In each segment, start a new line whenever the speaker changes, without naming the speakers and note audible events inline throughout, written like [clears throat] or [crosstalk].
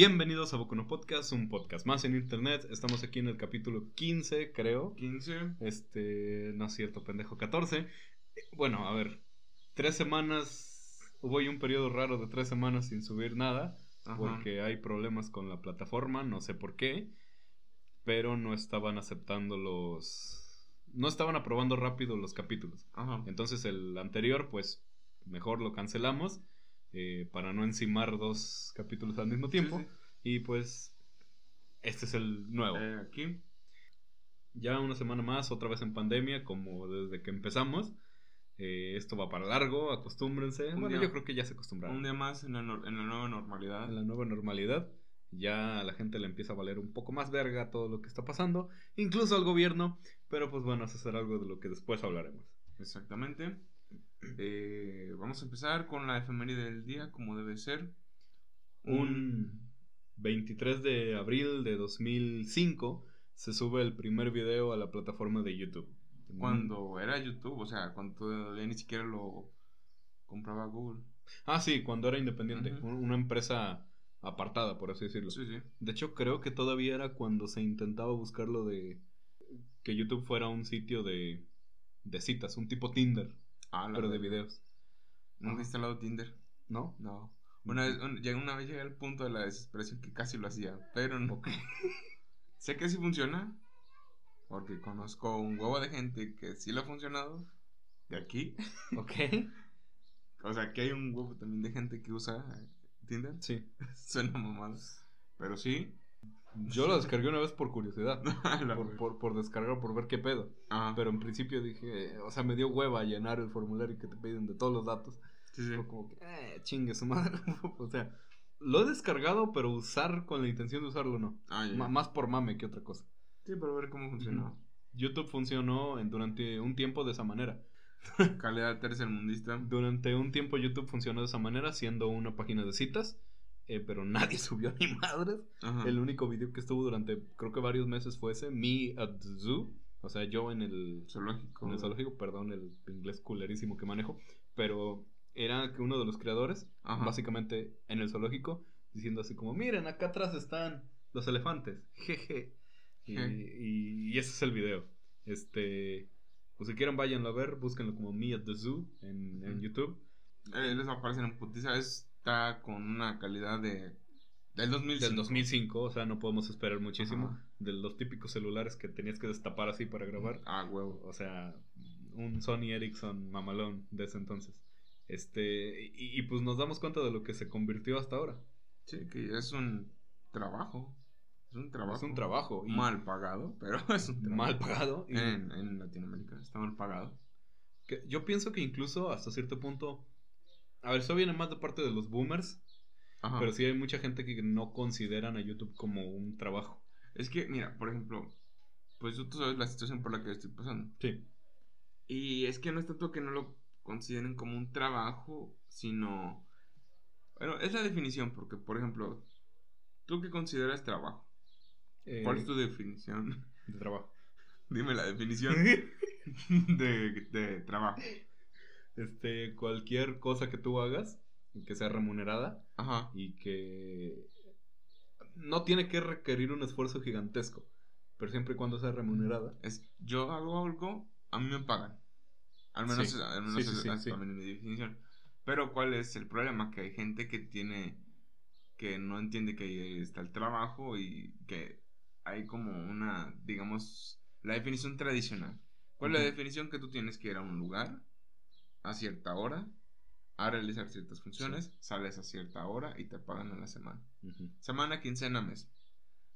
Bienvenidos a Bokuno Podcast, un podcast más en internet. Estamos aquí en el capítulo 15, creo.
15.
Este, no es cierto, pendejo, 14. Eh, Bueno, a ver, tres semanas. Hubo ahí un periodo raro de tres semanas sin subir nada.
Ajá.
Porque hay problemas con la plataforma, no sé por qué. Pero no estaban aceptando los. No estaban aprobando rápido los capítulos.
Ajá.
Entonces el anterior, pues mejor lo cancelamos eh, para no encimar dos capítulos al mismo tiempo.
Sí, sí.
Y pues este es el nuevo.
Eh, aquí.
Ya una semana más, otra vez en pandemia, como desde que empezamos. Eh, esto va para largo, acostúmbrense.
Un
bueno,
día-
yo creo que ya se acostumbraron.
Un día más en la, nor- en la nueva normalidad.
En la nueva normalidad. Ya la gente le empieza a valer un poco más verga todo lo que está pasando, incluso al gobierno, pero pues bueno, eso será algo de lo que después hablaremos.
Exactamente. Eh, vamos a empezar con la efeméride del día, como debe ser.
Un 23 de abril de 2005 se sube el primer video a la plataforma de YouTube.
Cuando era YouTube, o sea, cuando todavía ni siquiera lo compraba Google.
Ah, sí, cuando era independiente, una empresa apartada, por así decirlo.
Sí, sí.
De hecho, creo que todavía era cuando se intentaba buscar lo de que YouTube fuera un sitio de, de citas, un tipo Tinder,
Ah,
pero de videos,
Nunca he
Ajá.
instalado Tinder.
¿no?
No. Una vez, un- llegué- una vez llegué al punto de la desesperación que casi lo hacía, pero no. [laughs] sé que sí funciona, porque conozco un huevo de gente que sí le ha funcionado, de aquí. [laughs]
Ok.
O sea, que hay un huevo también de gente que usa Tinder.
Sí. [laughs]
Suena mamada. Pero sí.
Yo lo descargué una vez por curiosidad, [laughs]
La
por, por, por descargar, por ver qué pedo.
Ah,
Pero en principio dije, o sea, me dio hueva llenar el formulario que te piden de todos los datos.
sí, sí.
Fue como que, eh, chingue su madre. [laughs] o sea, lo he descargado, pero usar con la intención de usarlo no.
Ah.
Ma- más por mame que otra cosa.
Sí, pero a ver cómo funcionó.
YouTube funcionó en- durante un tiempo de esa manera.
Calidad tercermundista.
Durante un tiempo YouTube funcionó de esa manera, siendo una página de citas, eh, pero nadie [laughs] subió ni madres.
Ajá.
El único video que estuvo durante, creo que varios meses fue ese, Me at the Zoo. O sea, yo en el,
Zoológico.
en el zoológico, perdón, el inglés culerísimo que manejo, pero era que uno de los creadores,
Ajá.
básicamente en el zoológico, diciendo así como, miren, acá atrás están los elefantes, [laughs] jeje. Y,
Je.
y- y ese es el video. Este, pues si quieren váyanlo a ver, búsquenlo como Me at the Zoo en. YouTube.
Eh, les va a aparecer en putiza. Está con una calidad de. Del 2005.
Del 2005, o sea, no podemos esperar muchísimo.
Ajá.
De los típicos celulares que tenías que destapar así para grabar.
Ah, huevo.
O sea, un Sony Ericsson mamalón de ese entonces. Este, y, y pues nos damos cuenta de lo que se convirtió hasta ahora.
Sí, que es un trabajo. Es un trabajo.
Es un trabajo. Y
Mal pagado, pero [laughs] es un trabajo.
mal pagado. y
En, en Latinoamérica está mal pagado.
que yo pienso que incluso hasta cierto punto. A ver, eso viene más de parte de los boomers.
Ajá.
Pero sí hay mucha gente que no consideran a YouTube como un trabajo.
Es que, mira, por ejemplo, pues tú sabes la situación por la que estoy pasando.
Sí.
Y es que no es tanto que no lo consideren como un trabajo, sino... Bueno, es la definición, porque, por ejemplo, ¿tú qué consideras trabajo?
Eh,
¿Cuál es tu definición?
de trabajo. [laughs]
Dime la definición [laughs] de, de trabajo.
Este, cualquier cosa que tú hagas, que sea remunerada
Ajá.
y que no tiene que requerir un esfuerzo gigantesco, pero siempre y cuando sea remunerada.
Es, yo hago algo, a mí me pagan. Al menos,
Sí.
al menos
Sí, sí,
es- también mi definición. Pero ¿cuál es el problema? Que hay gente que tiene, que no entiende que ahí está el trabajo y que hay como una, digamos, la definición tradicional. ¿Cuál es la definición que tú tienes que ir a un lugar a cierta hora, a realizar ciertas funciones, sales a cierta hora y te pagan a la semana? Semana, quincena, mes.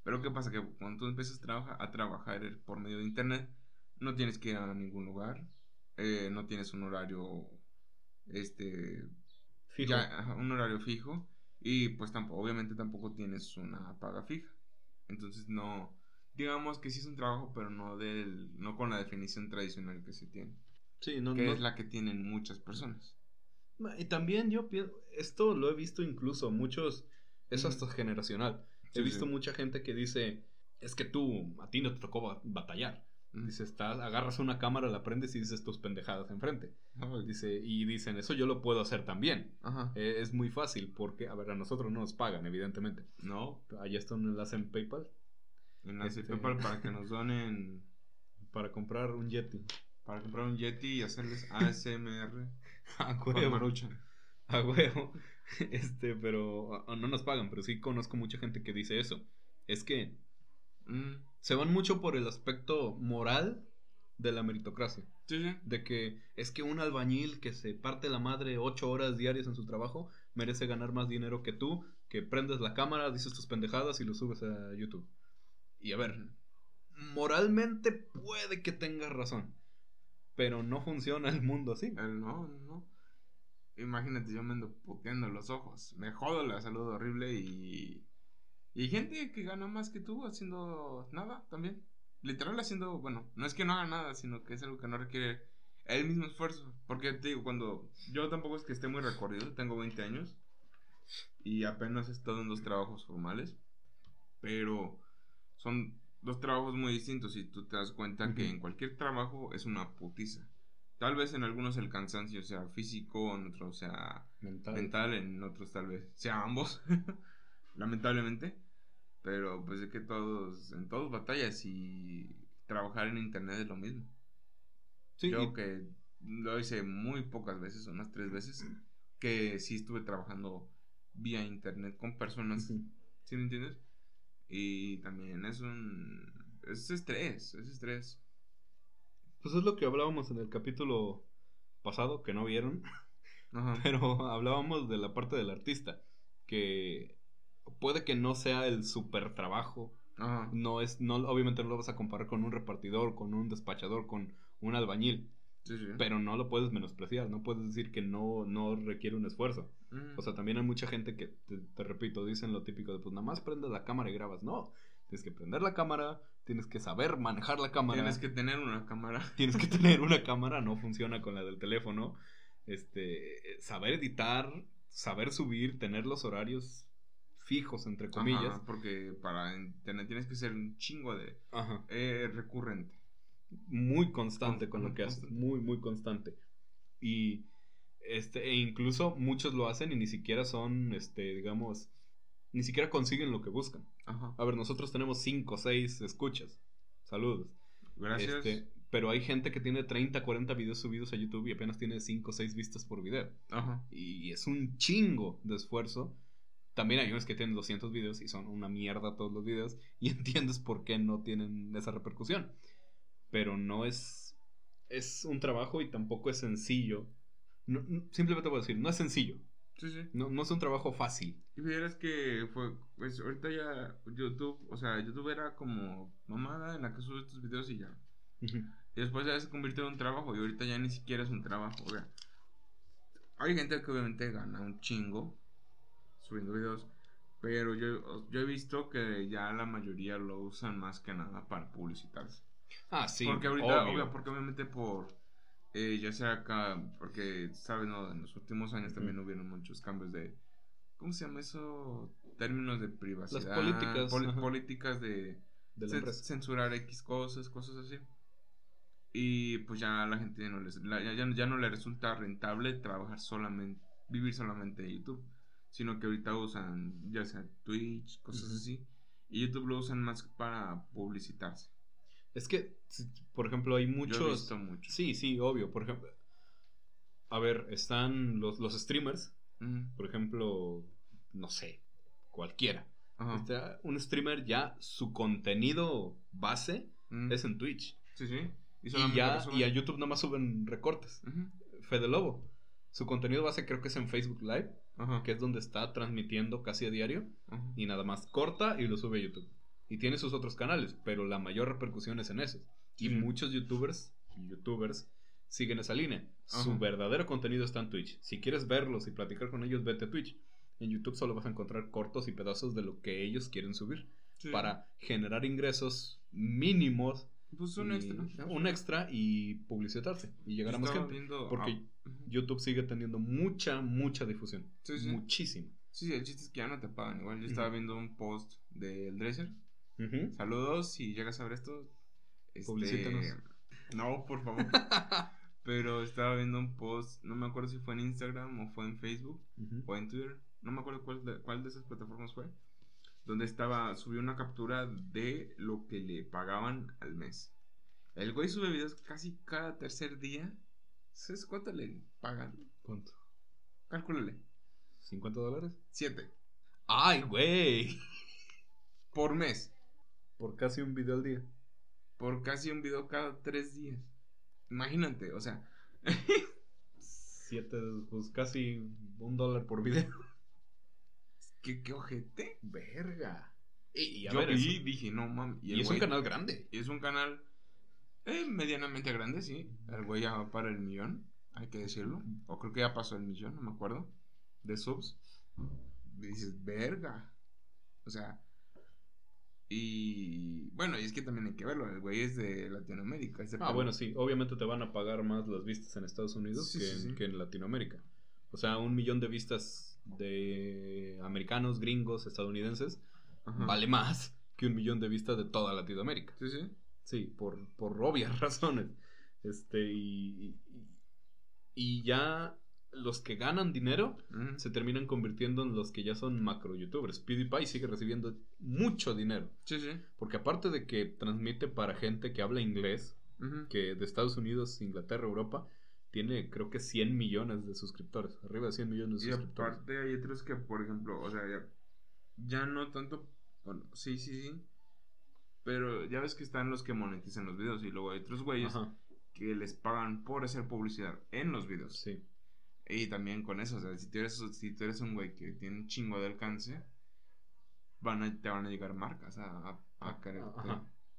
Pero ¿qué pasa? Que cuando tú empiezas a, trabajar- a trabajar por medio de internet, no tienes que ir a ningún lugar, eh, no tienes un horario, este,
Fijo.
ya, un horario fijo, y pues tampoco, obviamente tampoco tienes una paga fija. Entonces no, digamos que sí es un trabajo, pero no del, no con la definición tradicional que se tiene,
Sí, no,
que
no-
es la que tienen muchas personas.
Y también yo pienso, esto lo he visto incluso muchos, es hasta generacional. He visto
sí.
mucha gente que dice, es que tú, a ti no te tocó ba- batallar.
Mm.
Dice, estás, agarras una cámara, la prendes y dices tus pendejadas enfrente.
Ay.
Dice, y dicen, eso yo lo puedo hacer también.
Ajá.
Eh, es muy fácil porque, a ver, a nosotros no nos pagan, evidentemente.
No.
Allá está un enlace en PayPal
Enlace
Este-
PayPal para que nos donen. [laughs]
para comprar un Yeti.
Para comprar un Yeti y hacerles ASMR.
A [laughs] huevo.
Maruchan.
A huevo. [laughs] Este, pero a- no nos pagan, pero sí conozco mucha gente que dice eso. Es que
Mm.
se van mucho por el aspecto moral de la meritocracia.
Sí, sí.
De que es que un albañil que se parte la madre ocho horas diarias en su trabajo merece ganar más dinero que tú, que prendes la cámara, dices tus pendejadas y lo subes a YouTube. Y a ver, moralmente puede que tengas razón, pero no funciona el mundo así.
Él no, no. Imagínate, yo me ando puteando los ojos. Me jodo la salud horrible y. Y gente que gana más que tú haciendo nada también. Literal haciendo, bueno, no es que no haga nada, sino que es algo que no requiere el mismo esfuerzo. Porque te digo, cuando. Yo tampoco es que esté muy recorrido, tengo 20 años. Y apenas he estado en dos trabajos formales. Pero son dos trabajos muy distintos y tú te das cuenta que en cualquier trabajo es una putiza. Tal vez en algunos el cansancio sea físico, en otros sea
Mental.
mental, en otros tal vez sea ambos, [laughs] lamentablemente. Pero pues es que todos, en todos batallas y trabajar en internet es lo mismo.
Sí,
Yo
y-
que lo hice muy pocas veces, unas tres veces, que sí estuve trabajando vía internet con personas,
Ujú.
¿sí me entiendes? Y también es un... es estrés, es estrés.
Pues es lo que hablábamos en el capítulo pasado, que no vieron, [laughs]
Ajá.
pero hablábamos de la parte del artista, que puede que no sea el super trabajo,
Ajá.
no es, no, obviamente no lo vas a comparar con un repartidor, con un despachador, con un albañil,
Sí, sí.
pero no lo puedes menospreciar, no puedes decir que no, no requiere un esfuerzo.
Mm.
O sea, también hay mucha gente que, te, te repito, dicen lo típico de, pues nada más prendes la cámara y grabas. No, tienes que prender la cámara, tienes que saber manejar la cámara.
Tienes que tener una cámara. [laughs]
Tienes que tener una cámara, no funciona con la del teléfono. Este, saber editar, saber subir, tener los horarios fijos, entre comillas.
Ajá, porque para internet tienes que ser un chingo de
Ajá.
eh, recurrente.
Muy constante con lo que haces, muy, muy constante. Y este, e incluso muchos lo hacen y ni siquiera son, este, digamos, ni siquiera consiguen lo que buscan.
Ajá.
A ver, nosotros tenemos 5 o 6 escuchas. Saludos.
Gracias.
Este, pero hay gente que tiene 30, 40 videos subidos a YouTube y apenas tiene 5 o 6 vistas por video.
Ajá.
Y es un chingo de esfuerzo. También hay unos que tienen 200 videos y son una mierda todos los videos [laughs] y entiendes por qué no tienen esa repercusión. Pero no es es un trabajo y tampoco es sencillo. No- no- simplemente voy a decir, no es sencillo.
Sí, sí.
No, no es un trabajo fácil.
Y vieras que fue, pues ahorita ya YouTube, o sea, YouTube era como mamada en la que subes tus videos y ya. Y después ya se convirtió en un trabajo y ahorita ya ni siquiera es un trabajo. O sea, hay gente que obviamente gana un chingo subiendo videos, pero yo, yo he visto que ya la mayoría lo usan más que nada para publicitarse.
Ah, sí.
porque ahorita,
obvio.
obvio, porque obviamente por, eh, ya sea acá, porque, ¿sabes? No? En los últimos años también hubieron muchos cambios de, ¿cómo se llama eso? Términos de privacidad.
políticas,
poli-
ajá.
políticas de
la
censurar X cosas, cosas así. Y pues ya la gente ya no, les, la- ya, no le resulta rentable trabajar solamente, vivir solamente de YouTube, sino que ahorita usan ya sea Twitch, cosas así, y YouTube lo usan más para publicitarse.
Es que, por ejemplo, hay
Yo he
muchos.
visto mucho.
Sí, sí, obvio. Por ejemplo, a ver, están los, los streamers. Por ejemplo, no sé, cualquiera. Está un streamer ya, su contenido base es en Twitch.
Sí, sí. Y,
ya, y a YouTube nomás suben recortes. Fede Lobo. Su contenido base creo que es en Facebook Live, que es donde está transmitiendo casi a diario. Y nada más corta y lo sube a YouTube. Y tiene sus otros canales, pero la mayor repercusión es en esos. Y
Sí.
muchos youtubers, youtubers siguen esa línea. Su verdadero contenido está en Twitch. Si quieres verlos y platicar con ellos, vete a Twitch. En YouTube solo vas a encontrar cortos y pedazos de lo que ellos quieren subir
Sí.
para generar ingresos mínimos,
Pues un
y-
extra.
un extra y publicitarse y llegar a más gente.
viendo-
Porque
ah.
YouTube sigue teniendo mucha, mucha difusión.
Sí, sí.
Muchísima.
Sí, el chiste es que ya no te pagan. Igual yo estaba viendo un post del Dresser. Saludos, si llegas a ver esto. Este,
Publicítanos.
No, por favor. [laughs] Pero estaba viendo un post, no me acuerdo si fue en Instagram o fue en Facebook o en Twitter, no me acuerdo cuál de, cuál de esas plataformas fue, donde estaba, subió una captura de lo que le pagaban al mes. El güey sube videos casi cada tercer día. ¿Sabes cuánto le pagan?
¿Cuánto?
Cálculale.
¿50 dólares?
Siete.
¡Ay, güey! [laughs]
Por mes.
Por casi un video al día.
Por casi un video cada tres días. Imagínate, o sea.
Siete, pues casi un dólar por video.
¿Qué, qué ojete?
Verga. Y, a
Yo
ver,
vi,
es-
dije, no mames.
y es un canal grande.
Y es un canal eh, medianamente grande, sí. El güey ya va para el millón, hay que decirlo. O creo que ya pasó el millón, no me acuerdo. De subs. Y dices, verga. O sea. Y bueno, y es que también hay que verlo. El güey es de Latinoamérica.
Ah, bueno, sí. Obviamente te van a pagar más las vistas en Estados Unidos
Sí,
que,
sí,
en,
sí.
que en Latinoamérica. O sea, un millón de vistas de americanos, gringos, estadounidenses
Ajá.
vale más que un millón de vistas de toda Latinoamérica.
Sí, sí.
Sí, por, por obvias [laughs] razones. Este, y, y, y ya los que ganan dinero se terminan convirtiendo en los que ya son macro youtubers. PewDiePie sigue recibiendo mucho dinero.
Sí, sí.
Porque aparte de que transmite para gente que habla inglés, que de Estados Unidos, Inglaterra, Europa, tiene creo que 100 millones de suscriptores. Arriba de 100 millones de
Y
suscriptores.
aparte hay otros que, por ejemplo, o sea, ya, ya no tanto, bueno, sí, sí, sí, pero ya ves que están los que monetizan los videos y luego hay otros güeyes
Ajá,
que les pagan por hacer publicidad en los videos.
sí.
Y también con eso, o sea, si tú eres, si tú eres un güey que tiene un chingo de alcance, van a, te van a llegar marcas a, a,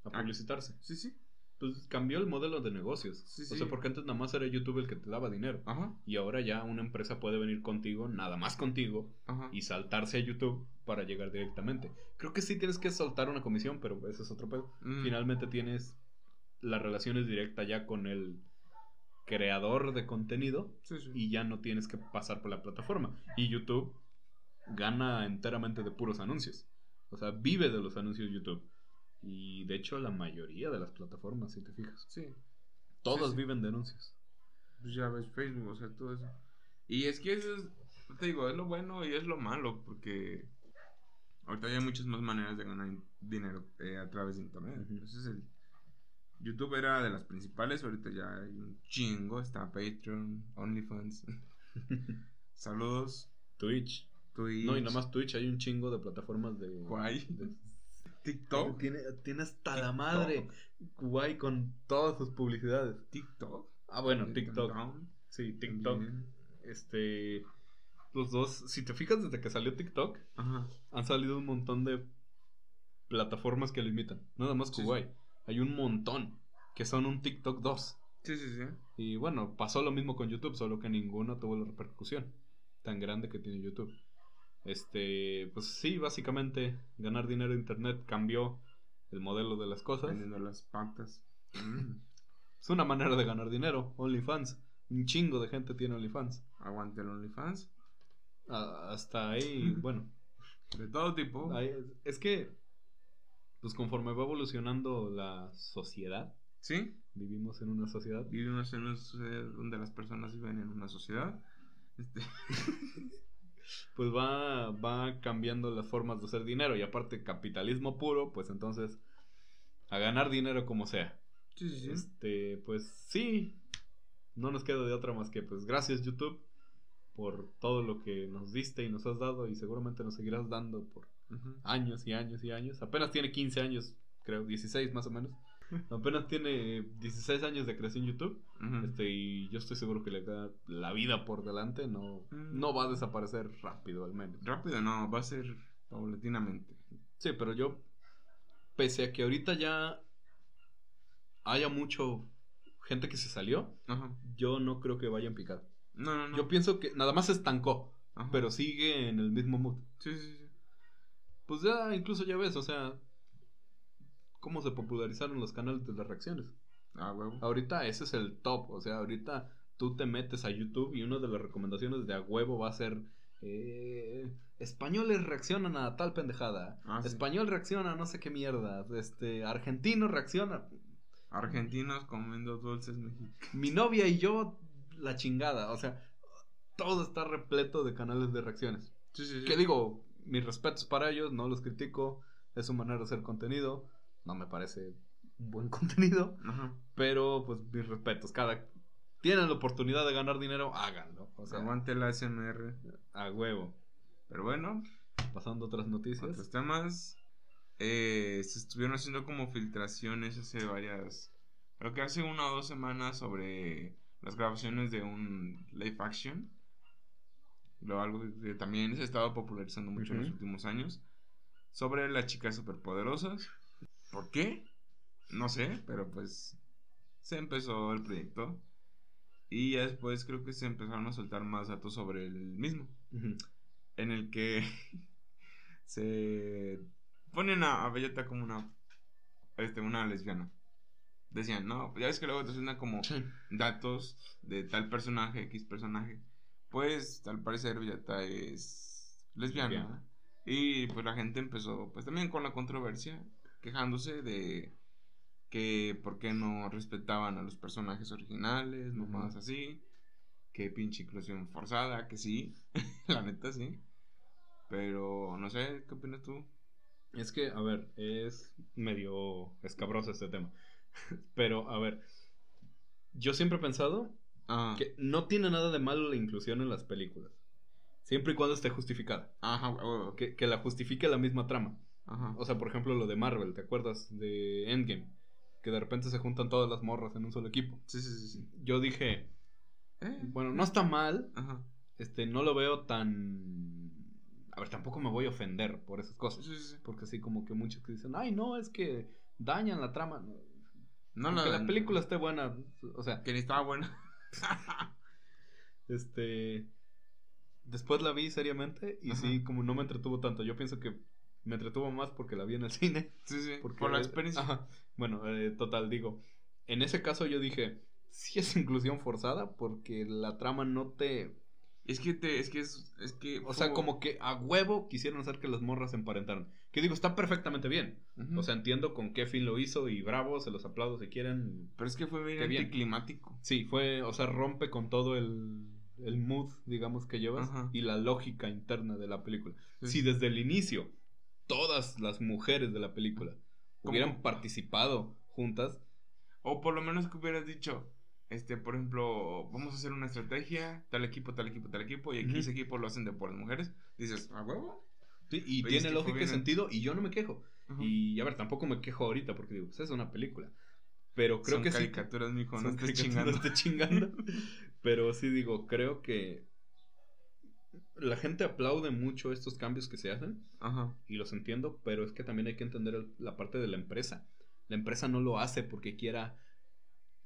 publicitarse.
Sí, sí.
Pues cambió el modelo de negocios.
Sí,
O
sí.
sea, porque antes nada más era YouTube el que te daba dinero.
Ajá,
Y ahora ya una empresa puede venir contigo, nada más contigo,
ajá.
y saltarse a YouTube para llegar directamente. Creo que sí tienes que soltar una comisión, pero ese es otro pedo.
Mm,
Finalmente tienes las relaciones directas ya con el creador de contenido
sí, sí.
y ya no tienes que pasar por la plataforma. Y YouTube gana enteramente de puros anuncios. O sea, vive de los anuncios YouTube. Y de hecho la mayoría de las plataformas, si te fijas,
Sí.
todas
sí.
viven de anuncios.
Pues ya ves Facebook, o sea, todo eso. Y es que eso es, te digo, es lo bueno y es lo malo, porque ahorita hay muchas más maneras de ganar dinero eh, a través de internet.
Ujú.
Entonces el YouTube era de las principales, ahorita ya hay un chingo, está Patreon, OnlyFans. [laughs] Saludos,
Twitch.
Twitch,
No, y nada más Twitch, hay un chingo de plataformas de...
Guay.
de-
TikTok.
Tiene, tiene hasta la madre. Guay con todas sus publicidades.
TikTok.
Ah, bueno, TikTok. Sí, TikTok.
también.
Este. Los dos, si te fijas desde que salió TikTok,
Ajá.
han salido un montón de plataformas que lo imitan. Nada más
Sí,
Kuwait. Hay un montón que son un TikTok 2.
Sí, sí, sí.
Y bueno, pasó lo mismo con YouTube, solo que ninguno tuvo la repercusión tan grande que tiene YouTube. Este, pues sí, básicamente ganar dinero en internet cambió el modelo de las cosas.
Vendiendo las patas. Mm.
Es una manera de ganar dinero, OnlyFans. Un chingo de gente tiene OnlyFans.
Aguante el OnlyFans.
Ah, hasta ahí, [laughs] bueno,
De todo tipo.
ahí- es que, pues conforme va evolucionando la sociedad,
¿Sí?
vivimos en una sociedad.
Vivimos en una sociedad donde las personas viven en una sociedad. Este, [laughs]
pues va, va cambiando las formas de hacer dinero y aparte capitalismo puro, pues entonces a ganar dinero como sea.
sí, sí, sí.
Este, pues sí, no nos queda de otra más que pues gracias YouTube por todo lo que nos diste y nos has dado y seguramente nos seguirás dando por Años y años y años. Apenas tiene 15 años, creo, 16 más o menos. [laughs] Apenas tiene 16 años de creación YouTube. Este, y yo estoy seguro que le da la vida por delante. No,
Mm.
no va a desaparecer rápido, al menos.
Rápido no, va a ser paulatinamente.
Sí, pero yo, pese a que ahorita ya haya mucho gente que se salió,
Ajá.
yo no creo que vaya en picada.
No, no, no.
Yo pienso que nada más se estancó,
Ajá.
pero sigue en el mismo mood.
Sí, sí, sí.
Pues ya, incluso ya ves, o sea, cómo se popularizaron los canales de las reacciones.
Ah, huevo.
Ahorita ese es el top, o sea, ahorita tú te metes a YouTube y una de las recomendaciones de a huevo va a ser eh, españoles reaccionan a tal pendejada,
Ah, sí.
español reacciona a no sé qué mierda, este argentino reacciona.
Argentinos comiendo dulces mexicanos.
Mi novia y yo, la chingada. O sea, todo está repleto de canales de reacciones.
Sí, sí, sí.
Que digo, mis respetos para ellos, no los critico. Es su manera de hacer contenido. No me parece un buen [laughs] contenido.
Ajá.
Pero, pues, mis respetos. Cada. Tienen la oportunidad de ganar dinero, háganlo. O sea,
Aguante la SMR.
a huevo.
Pero bueno,
Pasando a otras noticias.
otros temas. Eh, se estuvieron haciendo como filtraciones hace varias. Creo que hace una o dos semanas sobre las grabaciones de un live action. Lo algo que también se ha estado popularizando mucho en los últimos años. Sobre las chicas superpoderosas. ¿Por qué? No sé, pero pues se empezó el proyecto. Y ya después creo que se empezaron a soltar más datos sobre el mismo en el que [laughs] se ponen a, a Bellota como una este una lesbiana. Decían, no, ya ves que luego te suena como datos de tal personaje, X personaje. Pues al parecer Bellota es lesbiana.
Lesbiana.
Y pues la gente empezó, pues también con la controversia, quejándose de que por qué no respetaban a los personajes originales,
Ujú.
nomás así. Que pinche inclusión forzada, que sí, [laughs] la neta sí. Pero no sé, ¿qué opinas tú?
Es que, a ver, es medio escabroso este tema. [laughs] Pero, a ver, yo siempre he pensado
Ah,
que no tiene nada de malo la inclusión en las películas. Siempre y cuando esté justificada.
ajá,
Que, que la justifique la misma trama.
ajá.
O sea, por ejemplo, lo de Marvel, ¿te acuerdas? De Endgame. Que de repente se juntan todas las morras en un solo equipo.
Sí, sí, sí, sí.
Yo dije,
Eh,
bueno, no está mal.
Ajá.
Este, no lo veo tan... A ver, tampoco me voy a ofender por esas cosas.
sí, sí.
Porque así como que muchos que dicen, ay, no, es que dañan la trama. No,
No, no,
la película esté buena. O sea,
Que ni estaba buena. [laughs]
este. Después la vi seriamente y
Ajá.
sí, como no me entretuvo tanto. Yo pienso que me entretuvo más porque la vi en el cine.
Sí, sí.
Porque,
Por la experiencia.
Ajá. Bueno, eh, total, digo. En ese caso yo dije, sí es inclusión forzada porque la trama no te...
Es que te, es que es, es que.
O sea, como que a huevo quisieron hacer que las morras se emparentaran. Que digo, está perfectamente bien. O sea, entiendo con qué fin lo hizo y bravo, se los aplaudo si quieren.
Pero es que fue bien
Qué bien.
anticlimático.
Sí, fue, o sea, rompe con todo el, el mood, digamos, que llevas y la lógica interna de la película.
Sí.
Si desde el inicio todas las mujeres de la película
¿Cómo?
hubieran participado juntas,
O por lo menos que hubieras dicho, este, por ejemplo, vamos a hacer una estrategia, tal equipo, tal equipo, tal equipo, y aquí ese equipo lo hacen de por las mujeres. Dices, ¿a huevo?
sí, y
Pero
tiene
fue
lógica y sentido, y yo no me quejo.
Ajá.
Y a ver, tampoco me quejo ahorita porque digo, pues es una película. Pero creo
Son
que sí.
caricaturas, mijo, no
Son caricaturas,
chingando.
No chingando. [laughs] Pero sí digo, creo que la gente aplaude mucho estos cambios que se hacen.
Ajá.
y los entiendo, pero es que también hay que entender el- la parte de la empresa. La empresa no lo hace porque quiera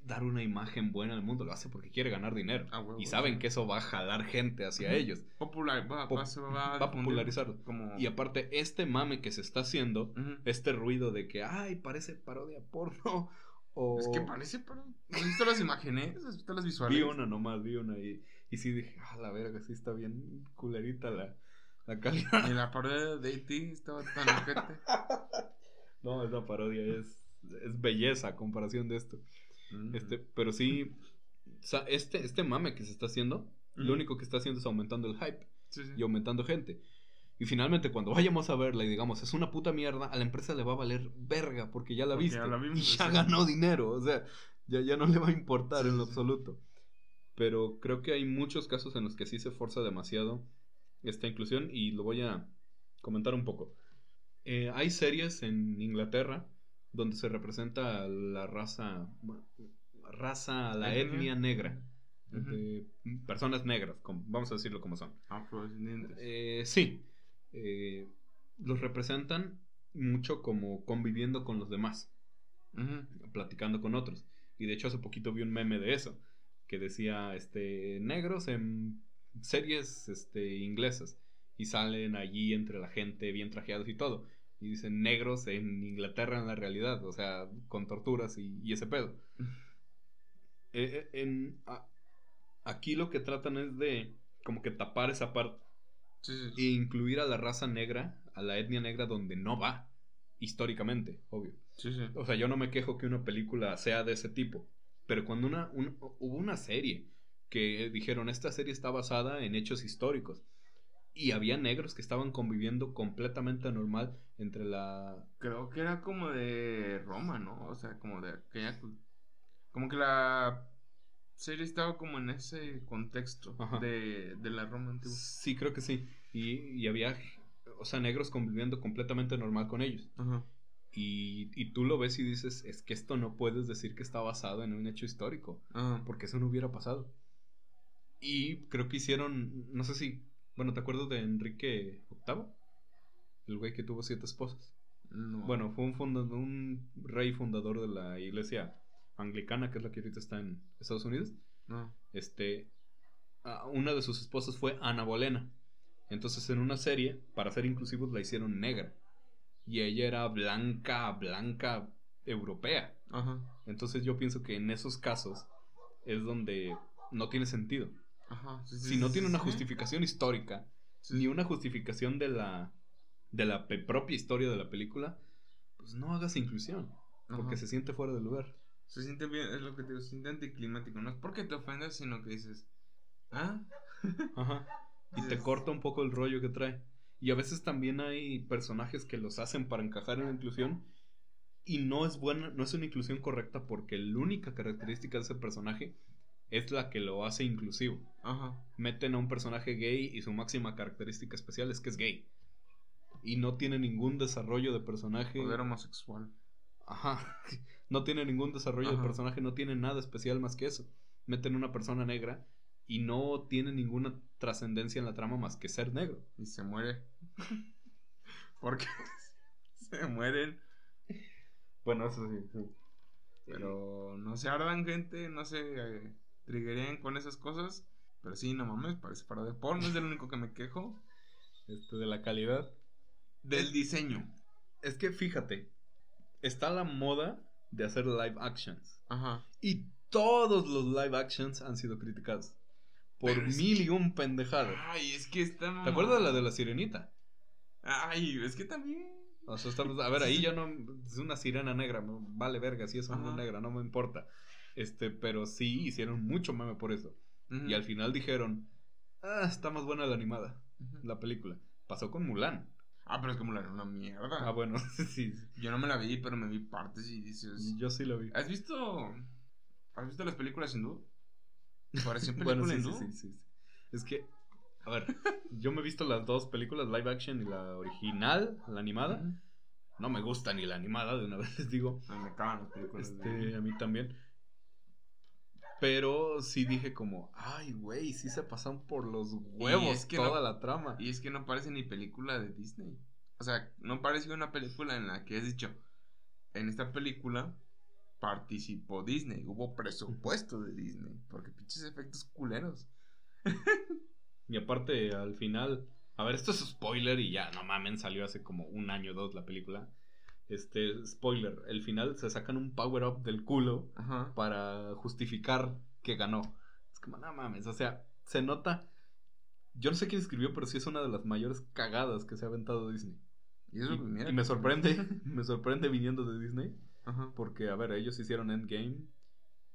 dar una imagen buena al mundo, lo hace porque quiere ganar dinero.
A huevo,
y saben que eso va a jalar gente hacia ellos.
Popular, va, va, va,
va a.
Como...
Y aparte, este mame que se está haciendo, este ruido de que, ay, parece parodia porno, o...
Es que parece, pero. ¿Has visto las imágenes? ¿Has visto las visuales?
Vi una nomás, vi una y, y sí dije, ah, la verga, sí está bien culerita la, la calidad.
Y la parodia de E.T. estaba tan ojete. [laughs]
No, esa parodia es, es belleza a comparación de esto. Este, pero sí, o sea, este, este mame que se está haciendo, lo único que está haciendo es aumentando el hype
Sí, sí.
y aumentando gente. Y finalmente, cuando vayamos a verla y digamos, es una puta mierda, a la empresa le va a valer verga porque ya la
Porque
viste
ya la vimos,
y ya
sí.
ganó dinero. O sea, ya, ya no le va a importar en lo absoluto. Pero creo que hay muchos casos en los que sí se forza demasiado esta inclusión y lo voy a comentar un poco. Eh, hay series en Inglaterra donde se representa a la raza, raza, la
Etnia.
negra, de personas negras, como- vamos a decirlo como son.
Afrodescendientes.
Eh, sí, eh, los representan mucho como conviviendo con los demás, platicando con otros. Y de hecho hace poquito vi un meme de eso, que decía, este, negros en series este, inglesas. Y salen allí entre la gente bien trajeados y todo. Y dicen negros en Inglaterra en la realidad, o sea, con torturas y, y ese pedo. Eh, eh, en, a- aquí lo que tratan es de como que tapar esa parte
Sí, sí,
e incluir a la raza negra, a la etnia negra donde no va, históricamente, obvio.
Sí, sí.
O sea, yo no me quejo que una película sea de ese tipo. Pero cuando una, un- hubo una serie que dijeron, esta serie está basada en hechos históricos. Y había negros que estaban conviviendo completamente normal entre la...
Creo que era como de Roma, ¿no? O sea, como de aquella... Como que la serie estaba como en ese contexto de, de la Roma antigua.
Sí, creo que sí. Y, y había, o sea, negros conviviendo completamente normal con ellos.
Ajá.
Y, y tú lo ves y dices, es que esto no puedes decir que está basado en un hecho histórico.
Ajá.
porque eso no hubiera pasado. Y creo que hicieron, no sé si, bueno, ¿te acuerdas de Enrique VIII? El güey que tuvo siete esposas.
No.
Bueno, fue un, funda- un rey fundador de la iglesia anglicana, que es la que ahorita está en Estados Unidos.
No.
Este, una de sus esposas fue Ana Bolena. Entonces en una serie, para ser inclusivos, la hicieron negra. Y ella era blanca, blanca, europea.
Ajá.
Entonces yo pienso que en esos casos es donde no tiene sentido.
Ajá. Sí, sí,
Si no tiene una justificación histórica, ni una justificación de la, de la propia historia de la película, pues no hagas inclusión, porque
Ajá.
se siente fuera de lugar.
Se siente bien, es lo que te digo, se siente anticlimático. No es porque te ofendas, sino que dices, ah,
Ajá. [laughs] Y te corta un poco el rollo que trae. Y a veces también hay personajes que los hacen para encajar en la inclusión y no es buena, no es una inclusión correcta porque la única característica de ese personaje es la que lo hace inclusivo.
ajá.
meten a un personaje gay y su máxima característica especial es que es gay. Y no tiene ningún desarrollo de personaje.
Poder homosexual.
Ajá. [laughs] No tiene ningún desarrollo de personaje, no tiene nada especial más que eso. Meten una persona negra y no tiene ninguna trascendencia en la trama más que ser negro.
Y se muere. [laughs] porque [laughs] se mueren.
Bueno, eso sí.
Pero no se ardan, gente. No se eh, triggeren con esas cosas. Pero sí, no mames, parece para de porno. Es el único que me quejo.
Este, de la calidad.
Del diseño.
Es que fíjate, está la moda de hacer live actions.
Ajá.
Y todos los live actions han sido criticados. Por
Pero es
mil y un pendejadas.
Ay, es que está.
¿Te acuerdas de la de la sirenita?
Ay, es que también.
O sea, estamos- a ver, ahí ya no. Es una sirena negra. Vale verga, si es una negra, no me importa. Este, pero sí hicieron mucho meme por eso.
Ujú.
Y al final dijeron: Ah, está más buena la animada,
Ujú.
la película. Pasó con Mulan.
Ah, pero es que Mulan era una mierda.
Ah, bueno, [laughs] sí.
Yo no me la vi, pero me vi partes y dices.
Yo sí lo vi.
¿Has visto. ¿Has visto las películas hindú? Parecen [laughs]
Bueno,
películas
sí, sí,
hindú.
sí, sí, sí. Es que, a ver, [laughs] yo me he visto las dos películas, live action y la original, la animada.
Ujú.
No me gusta ni la animada, de una vez les digo.
Me cagan las películas.
Este,
de-
a mí también. Pero sí dije como, ay, güey, sí se pasan por los huevos
es que
toda
no-
la trama.
Y es que no parece ni película de Disney. O sea, no parece una película en la que has dicho. En esta película participó Disney. Hubo presupuesto de Disney. Porque pinches efectos culeros. [laughs]
Y aparte, al final, a ver, esto es spoiler y ya, no mamen, salió hace como un año o dos la película. Este, spoiler, el final se sacan un power up del culo
Ajá.
para justificar que ganó. Es como, no mames, o sea, se nota. Yo no sé quién escribió, pero sí es una de las mayores cagadas que se ha aventado Disney.
Y eso,
Y,
mira.
y me sorprende, [laughs] me sorprende viniendo de Disney,
Ajá.
porque, a ver, ellos hicieron Endgame,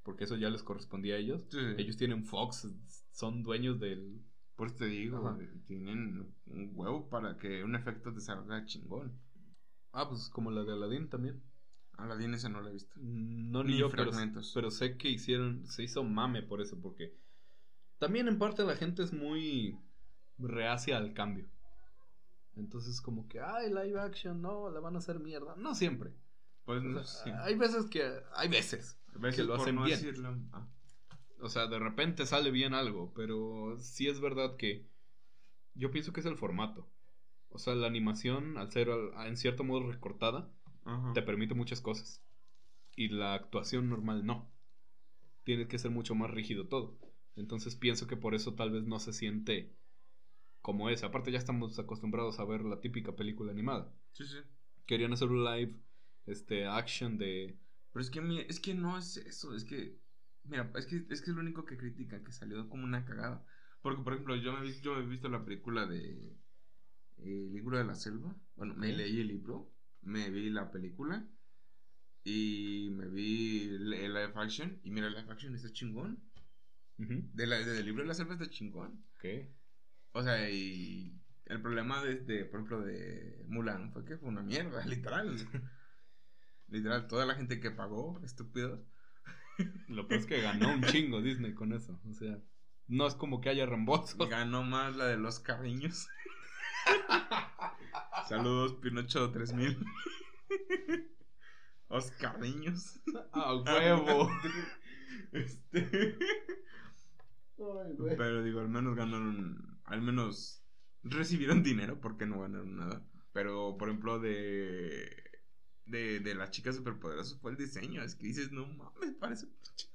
porque eso ya les correspondía a ellos.
Sí.
Ellos tienen Fox, son dueños del...
Por eso te digo,
Ajá.
tienen un huevo para que un efecto te salga chingón.
Ah, pues como la de Aladdin también.
Aladdin esa no la he visto.
No ni,
Ni
yo, pero,
fragmentos.
pero sé que hicieron, se hizo mame por eso, porque también en parte la gente es muy reacia al cambio. Entonces como que, ay, live action, no, la van a hacer mierda. No siempre.
Pues
O
no
sea,
sé.
Hay veces que, hay veces que lo hacen
no
bien.
ah.
O sea, de repente sale bien algo, pero sí es verdad que yo pienso que es el formato. O sea, la animación, al ser al- en cierto modo recortada,
Ajá.
te permite muchas cosas. Y la actuación normal no. Tiene que ser mucho más rígido todo. Entonces pienso que por eso tal vez no se siente como es. Aparte ya estamos acostumbrados a ver la típica película animada.
Sí, sí.
Querían hacer un live este action de
Pero es que, es que no es eso, es que, mira, es que, es que es lo único que critican, que salió como una cagada. Porque, por ejemplo, yo me, yo he visto la película de El libro de la selva. Bueno, me leí el libro, me vi la película. Y me vi el live action. Y mira, el live action está chingón.
Ujú.
De la, del libro de la selva está chingón.
Ok.
O sea, y el problema de, de, por ejemplo, de Mulan fue que fue una mierda, [laughs] literal. literal, toda la gente que pagó, estúpidos.
Lo peor es que ganó un chingo Disney con eso. O sea, no es como que haya reembolsos.
Ganó más la de los carriños. [laughs] [laughs] Saludos, Pinocho 3000. [laughs] Oscarriños.
¡A [laughs] huevo!
Este. Pero digo, al menos ganaron. Al menos recibieron dinero porque no ganaron nada. Pero, por ejemplo, de. De, de las chicas superpoderosas fue el diseño. Es que dices, no mames, parece pinche.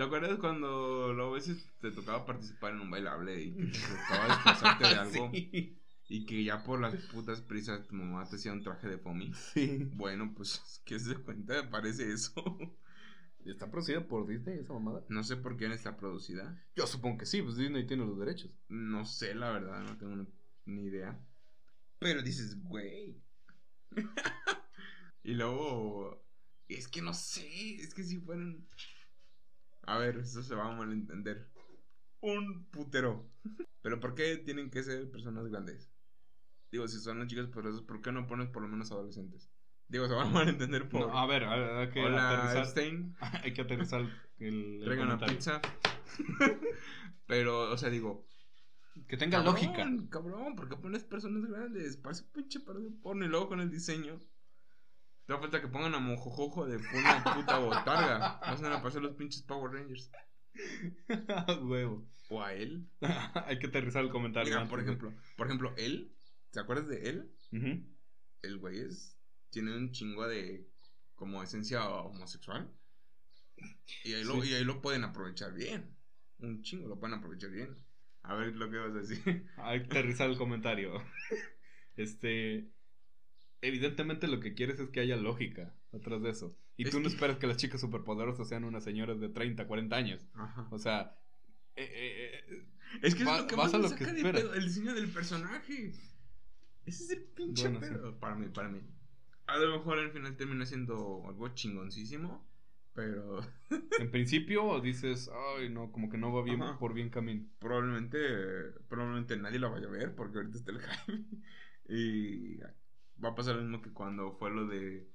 ¿Te acuerdas cuando luego a veces te tocaba participar en un bailable y que te tocaba disfrazarte de [laughs] algo?
Sí.
Y que ya por las putas prisas tu mamá te hacía un traje de foamy.
Sí.
Bueno, pues, ¿qué se cuenta? Me parece eso.
¿Está producida por Disney esa mamada?
No sé por quién está producida.
Yo supongo que sí, pues Disney tiene los derechos.
No sé, la verdad, no tengo ni- idea. Pero dices, güey. [laughs] y luego, es que no sé, es que si fueran... A ver, eso se va a malentender. Un putero. Pero ¿por qué tienen que ser personas grandes? Digo, si son las chicas poderosas, ¿por qué no pones por lo menos adolescentes? Digo, se va a [laughs] malentender por...
No, a ver, hay, hay que
Hola,
aterrizar.
Epstein. [laughs]
Hay que aterrizar el,
Traigan una pizza. [laughs] Pero, o sea, digo,
Que tenga
Cabrón,
lógica.
Cabrón, ¿por qué pones personas grandes? Parece pinche parece porno y luego con el diseño. Te da falta que pongan a Mojojojo de una puta botarga. Van a pasar los pinches Power Rangers. [laughs]
A huevo.
O a él. [laughs]
hay que aterrizar el comentario.
Mira, por ejemplo, por ejemplo, él. ¿Te acuerdas de él? El güey es. Tiene un chingo de. como esencia homosexual. Y ahí, lo, y ahí lo pueden aprovechar bien. Un chingo lo pueden aprovechar bien. A ver lo que vas a decir.
Hay que aterrizar el comentario. [laughs] Este. Evidentemente lo que quieres es que haya lógica atrás de eso. Y
Es
tú no
que-
esperas que las chicas superpoderosas sean unas señoras de 30, 40 años.
Ajá.
O sea. eh, eh, eh,
Es que
Va-
es lo que más me
lo que
saca de pedo, el diseño del personaje. Ese es el pinche
Bueno, sí.
pedo. Para mí, para mí. A lo mejor al final termina siendo algo chingoncísimo. Pero [laughs]
en principio dices, ay, no, como que no va bien
Ajá.
por bien camino.
probablemente probablemente nadie lo vaya a ver porque ahorita está el hype. [laughs] Y va a pasar lo mismo que cuando fue lo de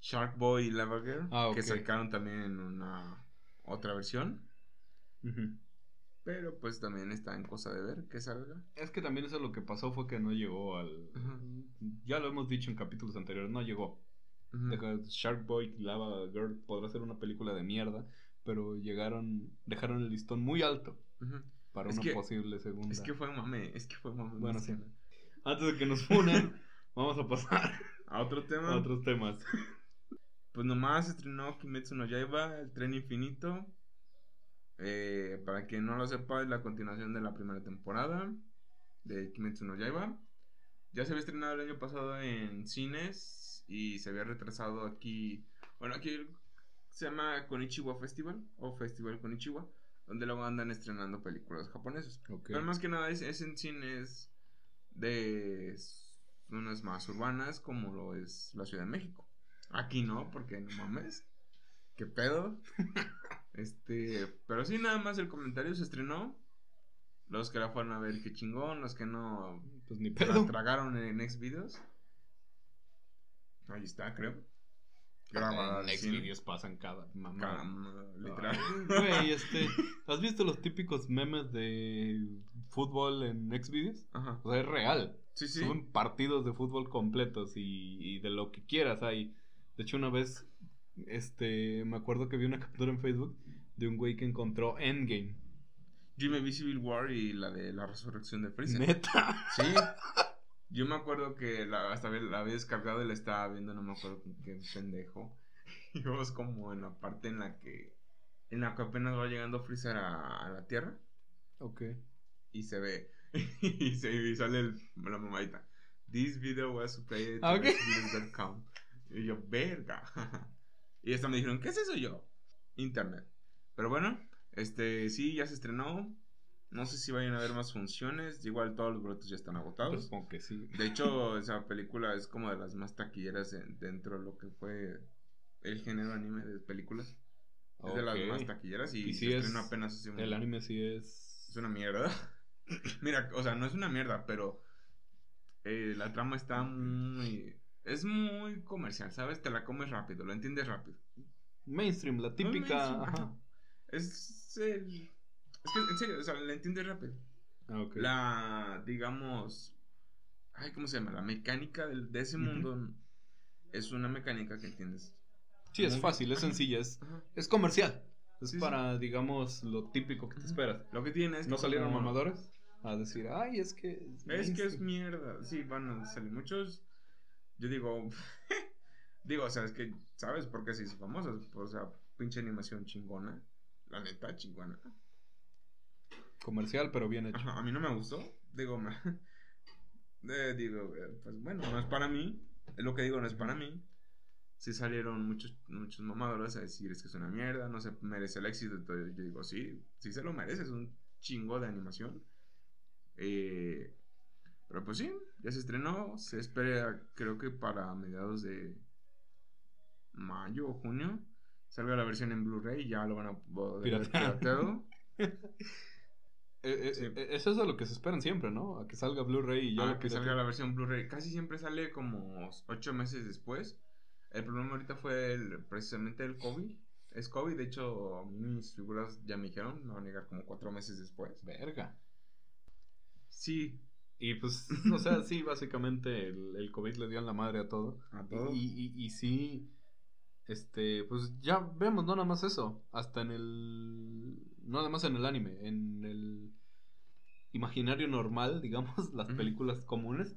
Shark Boy y Lava Girl.
Ah, ok.
Que sacaron también una otra versión. Pero pues también está en cosa de ver que salga.
Es que también eso lo que pasó fue que no llegó al. Ya lo hemos dicho en capítulos anteriores, no llegó. Shark Boy Lava Girl podrá ser una película de mierda, pero llegaron, dejaron el listón muy alto para
Es
una
que-
posible segunda.
Es que fue mame, es que fue mame.
Bueno, sí. Antes de que nos funen, [laughs] vamos a pasar
A otro tema.
a otros temas.
Pues nomás estrenó Kimetsu no Yaiba, el tren infinito. Eh, para quien no lo sepa, es la continuación de la primera temporada de Kimetsu no Yaiba. Ya se había estrenado el año pasado en cines y se había retrasado aquí. Bueno, aquí se llama Konichiwa Festival o Festival Konichiwa, donde luego andan estrenando películas japonesas. Pero más que nada es, es en cines de zonas más urbanas como lo es la Ciudad de México. Aquí no, porque no mames. ¿Qué pedo? [laughs] este, pero sí, nada más el comentario se estrenó. Los que la fueron a ver, qué chingón. Los que no,
Pues ni
se la
pedo.
tragaron en Next Videos. Ahí está, creo. Grabada
Next
cine.
videos pasan cada mamá.
Cada- literal.
Güey, [laughs] este, ¿has visto los típicos memes de fútbol en Next videos?
Ajá.
O sea, es real.
Sí, sí.
Suben partidos de fútbol completos y, y de lo que quieras hay. De hecho, una vez, este, me acuerdo que vi una [laughs] captura en Facebook de un güey que encontró Endgame.
Yo me vi Civil War y la de la resurrección de Freezer.
Neta.
Sí. Yo me acuerdo que la, hasta la había descargado y la estaba viendo, no me acuerdo qué pendejo. [laughs] Y vamos como en la parte en la que en la que apenas va llegando Freezer a, a la Tierra
Ok.
y se ve [laughs] y, se, y sale el- la mamadita. This video was supplied to
Ah, ok.
xvideos.com. Y yo, verga. [laughs] y hasta me dijeron, ¿qué es eso yo? Internet. Pero bueno, este sí, ya se estrenó. No sé si vayan a haber más funciones. Igual todos los boletos ya están agotados.
Supongo que sí.
De hecho, esa película es como de las más taquilleras en- dentro de lo que fue el género anime de películas. Es de las más taquilleras y,
Y
se
es-
apenas hace un
El anime sí es.
Es una mierda. [laughs] [clears throat] Mira, o sea, no es una mierda, pero eh, la trama está muy... Es muy comercial, ¿sabes? Te la comes rápido, lo entiendes rápido.
Mainstream, la típica.
mainstream,
ajá.
Es el... Es que, en serio, o sea, la entiendes rápido.
Ah, ok.
La, digamos... Ay, ¿cómo se llama? La mecánica del- de, ese mundo es una mecánica que entiendes.
Sí, es fácil, es sencilla, es,
Ajá.
es comercial. Es
Sí, sí.
para, digamos, lo típico que te esperas.
Lo que tiene es
¿No salieron
como-
mamadores? A decir, ay, es que.
Es que es
mainstream".
mierda. Sí, van a salir muchos. Yo digo. [laughs] digo, o sea, es que, ¿sabes por qué se hizo famosa? O sea, pinche animación chingona. La neta, chingona.
Comercial, pero bien hecho.
Ajá, a mí no me gustó. Digo, me- [laughs] eh, digo, eh, pues bueno, no es para mí. Es lo que digo, no es para mí. Sí salieron muchos, muchos mamadores a decir es que es una mierda, no se merece el éxito. Entonces yo digo, sí, sí se lo merece, es un chingo de animación. Eh, pero pues sí, ya se estrenó, se espera creo que para mediados de mayo o junio salga la versión en Blu-ray ya lo van a poder
Pirateado. [laughs] Eh, eh,
Sí.
eh, es eso lo que se esperan siempre, ¿no? A que salga Blu-ray y ya lo
que salga la versión Blu-ray. Casi siempre sale como 8 meses después. El problema ahorita fue el- precisamente el COVID. Es COVID, de hecho, mis figuras ya me dijeron, me van a llegar como 4 meses después.
Verga.
Sí,
Y pues, o sea, sí, básicamente el, el COVID le dio en la madre a todo.
a todo.
Y, y, y sí, este, pues ya vemos, no nada más eso, hasta en el, no nada más en el anime, en el imaginario normal, [laughs] digamos, las películas comunes,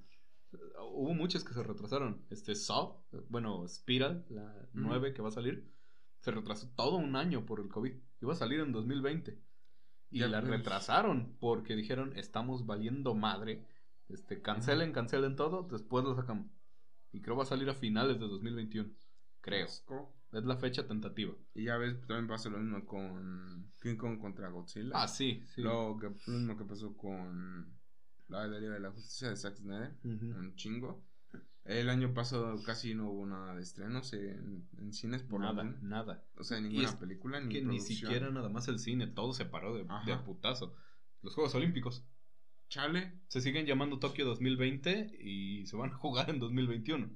hubo muchas que se retrasaron. Este, Saw, bueno, Spiral, la 9 que va a salir, se retrasó todo un año por el COVID. Iba a salir en 2020. Y
Ya
la
ves.
retrasaron porque dijeron, estamos valiendo madre. Este, cancelen, cancelen todo, después lo sacamos. Y creo va a salir a finales de 2021. Creo. Es la fecha tentativa.
Y ya ves, también pasa lo mismo con King Kong contra Godzilla.
Ah, sí, sí.
Lo, que, lo mismo que pasó con la Liga de la Justicia de Zack Snyder. Un chingo. El año pasado casi no hubo nada de estrenos en, en cines por
nada, nada.
O sea,
Y
ninguna
es
película, ni
que ni siquiera nada más el cine, todo se paró de, de putazo. Los Juegos Olímpicos
Chale.
se siguen llamando Tokio 2020 y se van a jugar en 2021.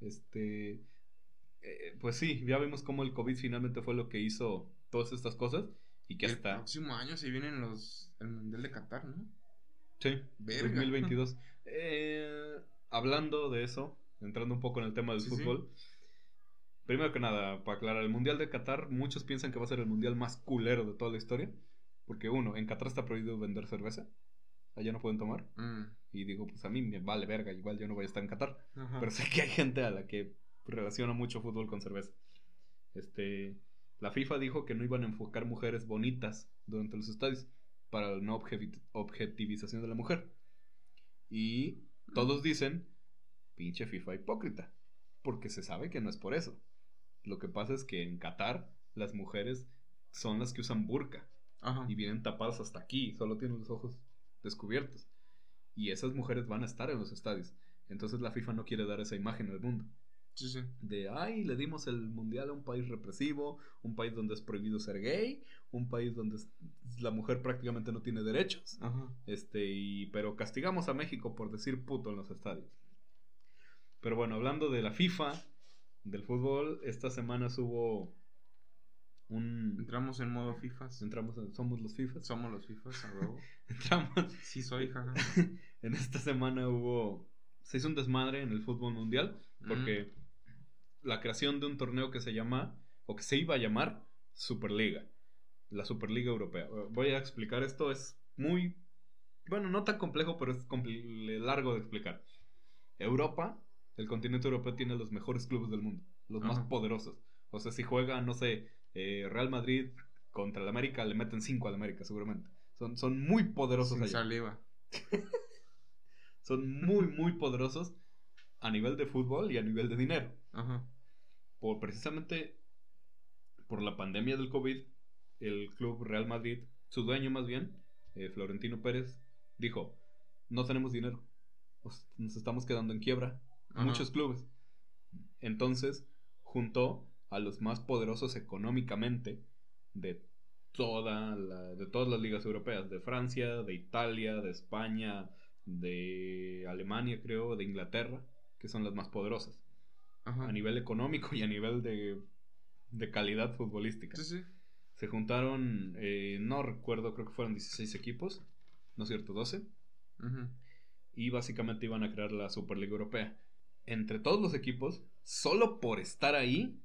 Este, eh, pues sí, ya vimos cómo el COVID finalmente fue lo que hizo todas estas cosas y que
el
hasta
próximo año se vienen los el Mundial de Qatar, ¿no?
Sí,
Verga.
2022. Eh, hablando de eso, entrando un poco en el tema del
Sí, sí.
fútbol. Primero que nada, para aclarar, el Mundial de Qatar, muchos piensan que va a ser el Mundial más culero de toda la historia. Porque uno, en Qatar está prohibido vender cerveza. Allá no pueden tomar.
Mm.
Y digo, pues a mí me vale verga, igual yo no voy a estar en Qatar.
Ajá.
Pero sé que hay gente a la que relaciona mucho fútbol con cerveza. Este, la FIFA dijo que no iban a enfocar mujeres bonitas durante los estadios para la no objetivización de la mujer. Y todos dicen, pinche FIFA hipócrita, porque se sabe que no es por eso. Lo que pasa es que en Qatar las mujeres son las que usan burka
Ajá.
y vienen tapadas hasta aquí, solo tienen los ojos descubiertos. Y esas mujeres van a estar en los estadios. Entonces la FIFA no quiere dar esa imagen al mundo.
Sí, sí.
De, ay, le dimos el mundial a un país represivo, un país donde es prohibido ser gay, un país donde la mujer prácticamente no tiene derechos.
Ajá.
Este, y, pero castigamos a México por decir puto en los estadios. Pero bueno, hablando de la FIFA, del fútbol, esta semana hubo un...
Entramos en modo FIFAs.
Entramos, en- somos los FIFAs.
Somos los FIFAs, a. [laughs]
Entramos,
Sí, soy, jaja. [laughs]
en esta semana hubo. Se hizo un desmadre en el fútbol mundial. Porque la creación de un torneo que se llama. O que se iba a llamar Superliga. La Superliga Europea. Voy a explicar esto. Es muy. Bueno, no tan complejo, pero es largo de explicar. Europa, el continente europeo, tiene los mejores clubes del mundo. Los más poderosos. O sea, si juega, no sé, eh, Real Madrid contra el América, le meten 5 al América, seguramente. Son, son muy poderosos
Sin
allá
saliva. [laughs]
son muy, muy poderosos a nivel de fútbol y a nivel de dinero.
Ajá.
Por precisamente por la pandemia del COVID, el club Real Madrid, su dueño más bien, eh, Florentino Pérez, dijo, no tenemos dinero, nos- estamos quedando en quiebra,
Ajá.
muchos clubes. Entonces, juntó a los más poderosos económicamente de, toda la- de todas las ligas europeas, de Francia, de Italia, de España, de Alemania, creo, de Inglaterra, que son las más poderosas,
Ajá.
a nivel económico y a nivel de, de calidad futbolística.
Sí, sí.
Se juntaron, eh, no recuerdo, creo que fueron 16 equipos, no es cierto, 12,
Ujú.
y básicamente iban a crear la Superliga Europea. Entre todos los equipos, solo por estar ahí,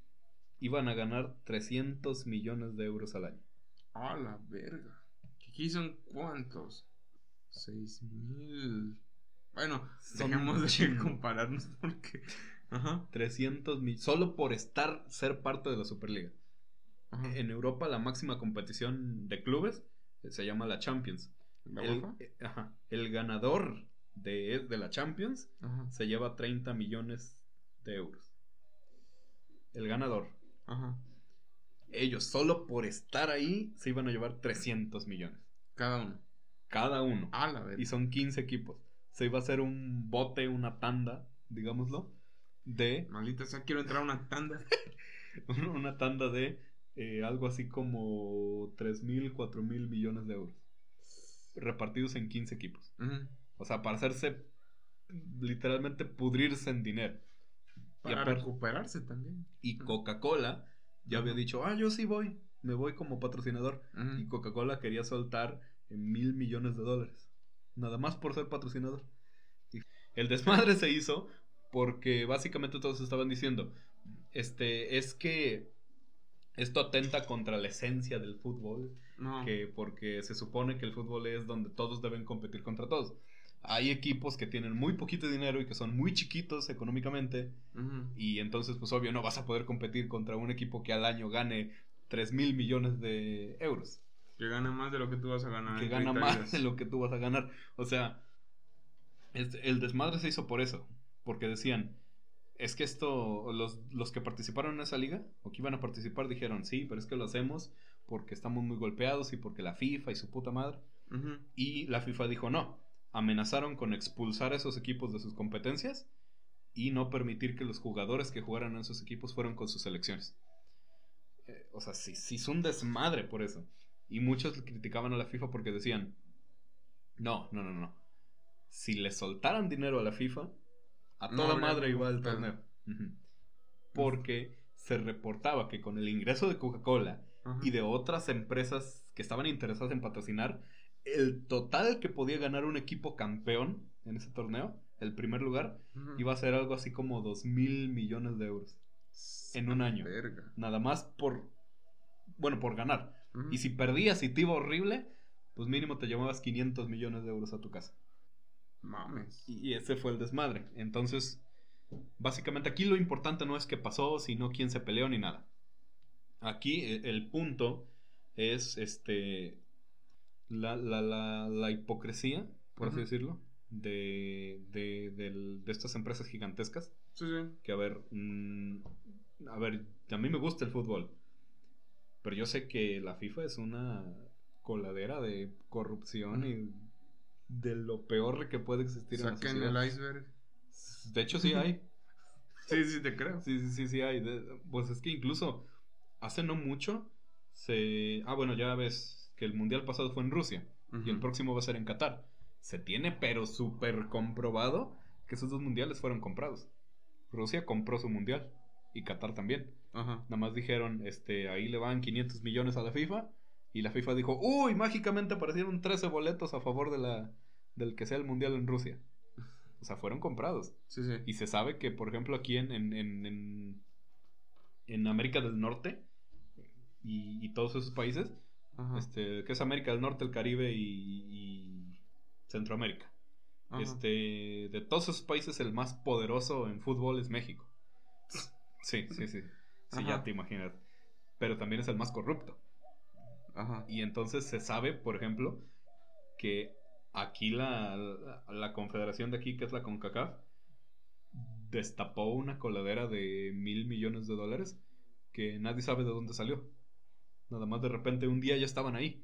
iban a ganar 300 millones de euros al año.
A la verga. ¿Aquí son cuántos? Seis mil. Bueno, dejemos de compararnos porque. Ajá.
300 mil, solo por estar, ser parte de la Superliga.
ajá.
En Europa la máxima competición de clubes eh, se llama la Champions.
¿La
El,
UEFA?
eh, ajá, el ganador de, de la Champions
Ajá.
se lleva 30 millones de euros. El ganador.
Ajá.
Ellos solo por estar ahí se iban a llevar 300 millones.
Cada uno.
Cada uno.
A la.
Y son 15 equipos. Se iba a hacer un bote, una tanda, digámoslo, de
Maldita sea, quiero entrar a una tanda. [laughs]
una tanda de eh, algo así como 3 mil, 4 mil millones de euros. Repartidos en 15 equipos. O sea, para hacerse literalmente pudrirse en dinero. Y
Para
aparte-
recuperarse también.
Y Coca-Cola ya había dicho, ah, yo sí voy, me voy como patrocinador. Y Coca-Cola quería soltar en mil millones de dólares. Nada más por ser patrocinador. Y el desmadre se hizo porque básicamente todos estaban diciendo, este, es que esto atenta contra la esencia del fútbol,
No.
que porque se supone que el fútbol es donde todos deben competir contra todos. Hay equipos que tienen muy poquito dinero y que son muy chiquitos económicamente y entonces pues obvio no vas a poder competir contra un equipo que al año gane 3 mil millones de euros
Que gana más de lo que tú vas a ganar.
que gana
30
más
días.
de lo que tú vas a ganar. O sea, este, el desmadre se hizo por eso. Porque decían, es que esto, los, los que participaron en esa liga, o que iban a participar, dijeron, sí, pero es que lo hacemos porque estamos muy golpeados y porque la FIFA y su puta madre. Y la FIFA dijo, no, amenazaron con expulsar a esos equipos de sus competencias y no permitir que los jugadores que jugaran en esos equipos fueran con sus selecciones. Eh, o sea, sí, sí es un desmadre por eso. Y muchos criticaban a la FIFA porque decían, no, no, no, no. Si le soltaran dinero a la FIFA, a toda madre iba
pedo.
torneo. Porque se reportaba que con el ingreso de Coca-Cola y de otras empresas que estaban interesadas en patrocinar, el total que podía ganar un equipo campeón en ese torneo, el primer lugar, iba a ser algo así como 2 mil millones de euros. en un
A la
año.
Verga.
Nada más por, bueno, por ganar. Y si perdías y te iba horrible, pues mínimo te llevabas 500 millones de euros a tu casa.
Mames.
Y, ese fue el desmadre. Entonces, básicamente aquí lo importante no es qué pasó, sino quién se peleó ni nada. Aquí e- el punto es este la, la, la, la hipocresía, por así decirlo, de, de, del- de estas empresas gigantescas.
Sí, sí.
Que a ver, mm, a ver, a mí me gusta el fútbol, pero yo sé que la FIFA es una coladera de corrupción y de lo peor que puede existir en la
Saquen
sociedad.
el iceberg.
De hecho, sí hay. [laughs]
Sí, sí, te creo.
Sí, sí, sí, sí hay. De- pues es que incluso hace no mucho se... Ah, bueno, ya ves que el mundial pasado fue en Rusia y el próximo va a ser en Qatar. Se tiene pero súper comprobado que esos dos mundiales fueron comprados. Rusia compró su mundial y Qatar también.
Ajá.
Nada más dijeron, este, ahí le van 500 millones a la FIFA y la FIFA dijo, uy, mágicamente aparecieron 13 boletos a favor de la, del que sea el mundial en Rusia. O sea, fueron comprados.
Sí, sí.
Y se sabe que, por ejemplo, aquí en, en, en, en, América del Norte y, y todos esos países,
Ajá.
este, que es América del Norte, el Caribe y, y Centroamérica.
Ajá.
Este, de todos esos países, el más poderoso en fútbol es México. Sí, sí, sí. Sí,
Ajá.
ya te imaginas. Pero también es el más corrupto.
Ajá.
Y entonces se sabe, por ejemplo, que aquí la, la, la confederación de aquí, que es la CONCACAF, destapó una coladera de mil millones de dólares que nadie sabe de dónde salió. Nada más de repente un día ya estaban ahí.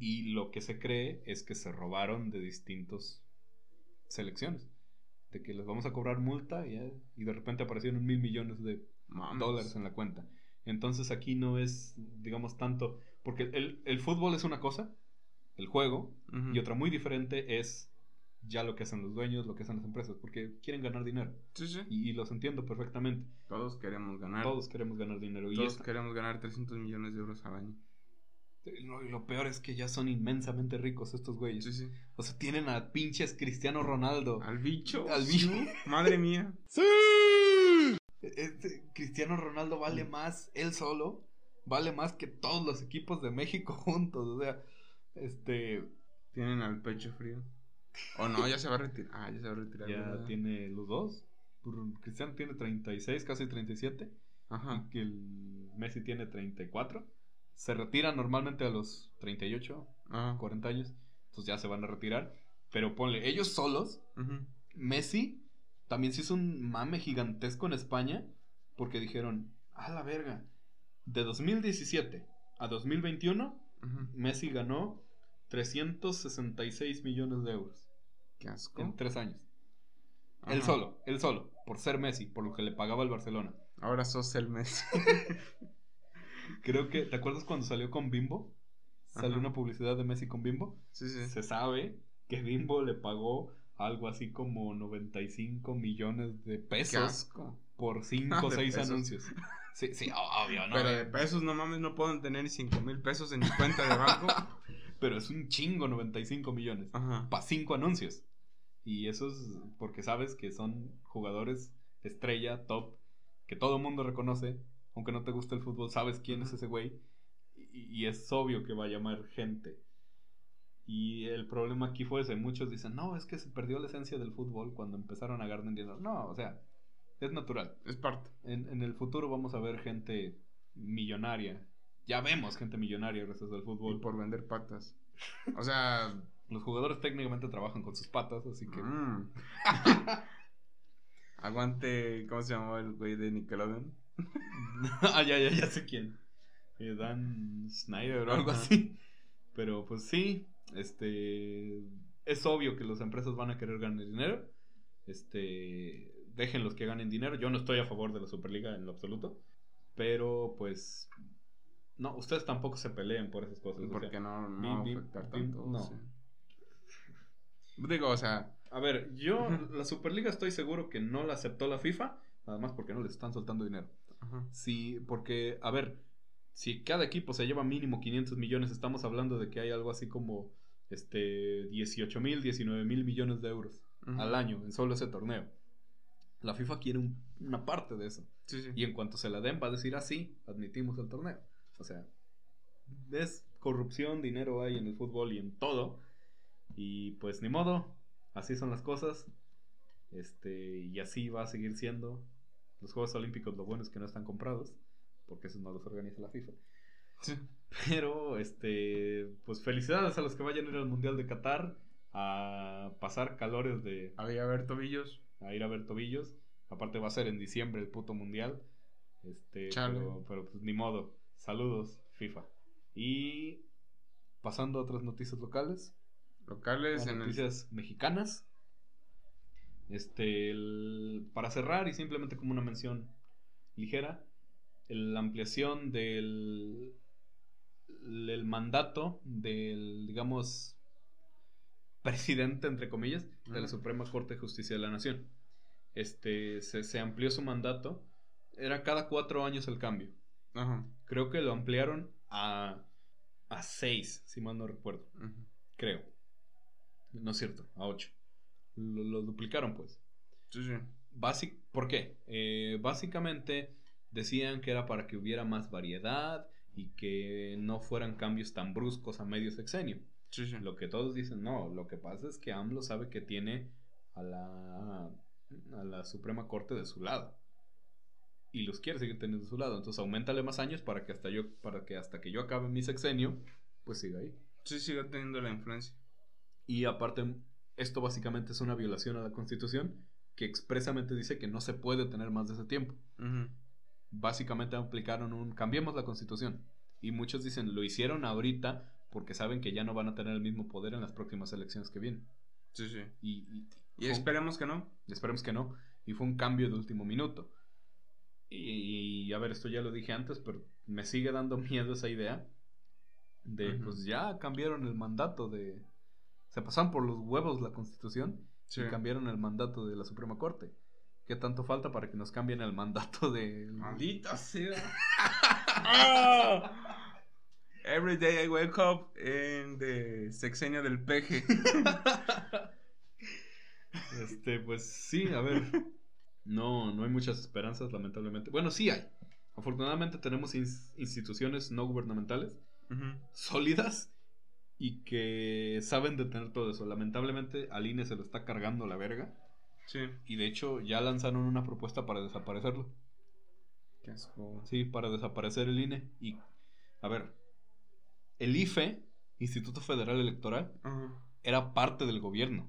Y lo que se cree es que se robaron de distintas selecciones. Que les vamos a cobrar multa y, y de repente aparecieron mil millones de
Mames.
dólares en la cuenta. Entonces aquí no es, digamos, tanto. Porque el, el fútbol es una cosa, el juego,
Ujú.
y otra muy diferente es ya lo que hacen los dueños, lo que hacen las empresas, porque quieren ganar dinero.
Sí, sí.
Y, y los entiendo perfectamente.
Todos queremos ganar.
Todos queremos ganar dinero. Y
Todos
esta-
queremos ganar 300 millones de euros al año.
Lo, y lo peor es que ya son inmensamente ricos estos güeyes.
Sí, sí.
O sea, tienen a pinches Cristiano Ronaldo.
Al bicho.
Al bicho.
Madre mía. [laughs]
Este, Cristiano Ronaldo vale más él solo, vale más que todos los equipos de México [laughs] juntos. O sea, este
Tienen al pecho frío. O no, ya se va a retirar. Ah, ya se va a retirar.
ya
¿verdad?
tiene los dos. Cristiano tiene 36, casi 37.
Ajá.
Y que el Messi tiene 34. Se retiran normalmente a los 38,
Ajá.
40 años. Entonces ya se van a retirar. Pero ponle, ellos solos. Messi también se hizo un mame gigantesco en España porque dijeron, a la verga, de 2017 a 2021
Ujú.
Messi ganó 366 millones de euros
Qué asco.
en tres años.
Ajá.
Él solo, él solo, por ser Messi, por lo que le pagaba el Barcelona.
Ahora sos el Messi. [laughs]
Creo que, ¿te acuerdas cuando salió con Bimbo? Salió
Ajá.
una publicidad de Messi con Bimbo.
Sí, sí.
Se sabe que Bimbo le pagó algo así como 95 millones de
Qué
pesos
asco.
por [laughs] 5 o
De
6
pesos.
anuncios. [laughs] Sí, sí, obvio, ¿no?
Pero de pesos, no mames, no puedo tener ni 5 mil pesos en mi cuenta de banco. [laughs]
Pero es un chingo 95 millones.
Ajá.
Para 5 anuncios. Y eso es porque sabes que son jugadores estrella, top, que todo el mundo reconoce. Aunque no te guste el fútbol, sabes quién es ese güey. Y, y es obvio que va a llamar gente. Y el problema aquí fue ese. Muchos dicen, no, es que se perdió la esencia del fútbol cuando empezaron a ganar dinero. No, o sea, es natural.
Es parte.
En, en el futuro vamos a ver gente millonaria. Ya vemos gente millonaria gracias al
Y
fútbol.
por vender patas. O sea. [laughs]
Los jugadores técnicamente trabajan con sus patas, así que...
mm. [laughs] Aguante. ¿Cómo se llamaba el güey de Nickelodeon? [laughs]
ah, ya, ya, ya sé quién. Eh, Dan Snyder o algo
Ajá.
así. Pero pues sí, este... Es obvio que las empresas van a querer ganar dinero. Este... Déjenlos que ganen dinero. Yo no estoy a favor de la Superliga en lo absoluto. Pero pues... No, ustedes tampoco se peleen por esas cosas. o sea,
Porque no, no
vi-
afectar
vi-
tanto.
no.
sí. Digo, o sea.
A ver, yo la Superliga estoy seguro que no la aceptó la FIFA, nada más porque no les están soltando dinero.
Ajá.
Sí, porque, a ver, si cada equipo se lleva mínimo 500 millones, estamos hablando de que hay algo así como este 18 mil, 19 mil millones de euros al año en solo ese torneo. La FIFA quiere un- una parte de eso.
Sí, sí.
Y en cuanto se la den, va a decir así, admitimos el torneo. O sea, es corrupción, dinero hay en el fútbol y en todo. Y pues ni modo, así son las cosas. Este, y así va a seguir siendo. Los Juegos Olímpicos, lo bueno es que no están comprados, porque esos no los organiza la FIFA.
Sí.
Pero, este, pues felicidades a los que vayan a ir al Mundial de Qatar a pasar calores de
Había a ver tobillos.
a ir a ver tobillos. Aparte va a ser en diciembre el puto mundial. Este,
Chale.
pero, pero pues ni modo. Saludos, FIFA. Y pasando a otras noticias locales,
Locales
a
en el.
noticias mexicanas. Este, el- para cerrar y simplemente como una mención ligera, el- la ampliación del el mandato del, digamos, presidente, entre comillas, de la. Suprema Corte de Justicia de la Nación. Este, se, se amplió su mandato. Era cada cuatro años el cambio. Creo que lo ampliaron a, a seis, si mal no recuerdo. Creo. No es cierto, a 8. Lo, lo duplicaron, pues.
Sí, sí.
Basic, ¿Por qué? Eh, básicamente decían que era para que hubiera más variedad y que no fueran cambios tan bruscos a medio sexenio.
Sí, sí.
Lo que todos dicen, no, lo que pasa es que AMLO sabe que tiene a la, a la Suprema Corte de su lado. Y los quiere seguir teniendo de su lado. Entonces aumentale más años para que hasta yo, para que hasta que yo acabe mi sexenio, pues siga ahí.
Sí, sigue teniendo la influencia.
Y aparte, esto básicamente es una violación a la Constitución que expresamente dice que no se puede tener más de ese tiempo. Básicamente aplicaron un cambiemos la Constitución. Y muchos dicen, lo hicieron ahorita porque saben que ya no van a tener el mismo poder en las próximas elecciones que vienen.
Sí, sí.
Y, y,
Y esperemos que no.
esperemos que no. Y fue un cambio de último minuto. Y, a ver, esto ya lo dije antes, pero me sigue dando [laughs] miedo esa idea de, pues ya cambiaron el mandato de... Se pasaron por los huevos la constitución
Sí.
y cambiaron el mandato de la Suprema Corte. ¿Qué tanto falta para que nos cambien el mandato de...
Maldita sea. Ah. [laughs] Every day I wake up en the sexenio del peje. [laughs]
Este, pues sí, a ver. No, no hay muchas esperanzas, lamentablemente. Bueno, sí hay. Afortunadamente tenemos ins- instituciones no gubernamentales
Ujú.
sólidas y que saben detener todo eso. Lamentablemente al INE se lo está cargando la verga
Sí.
y de hecho ya lanzaron una propuesta para desaparecerlo.
Qué asco.
Sí, para desaparecer el INE. Y, a ver, el IFE, Instituto Federal Electoral, era parte del gobierno.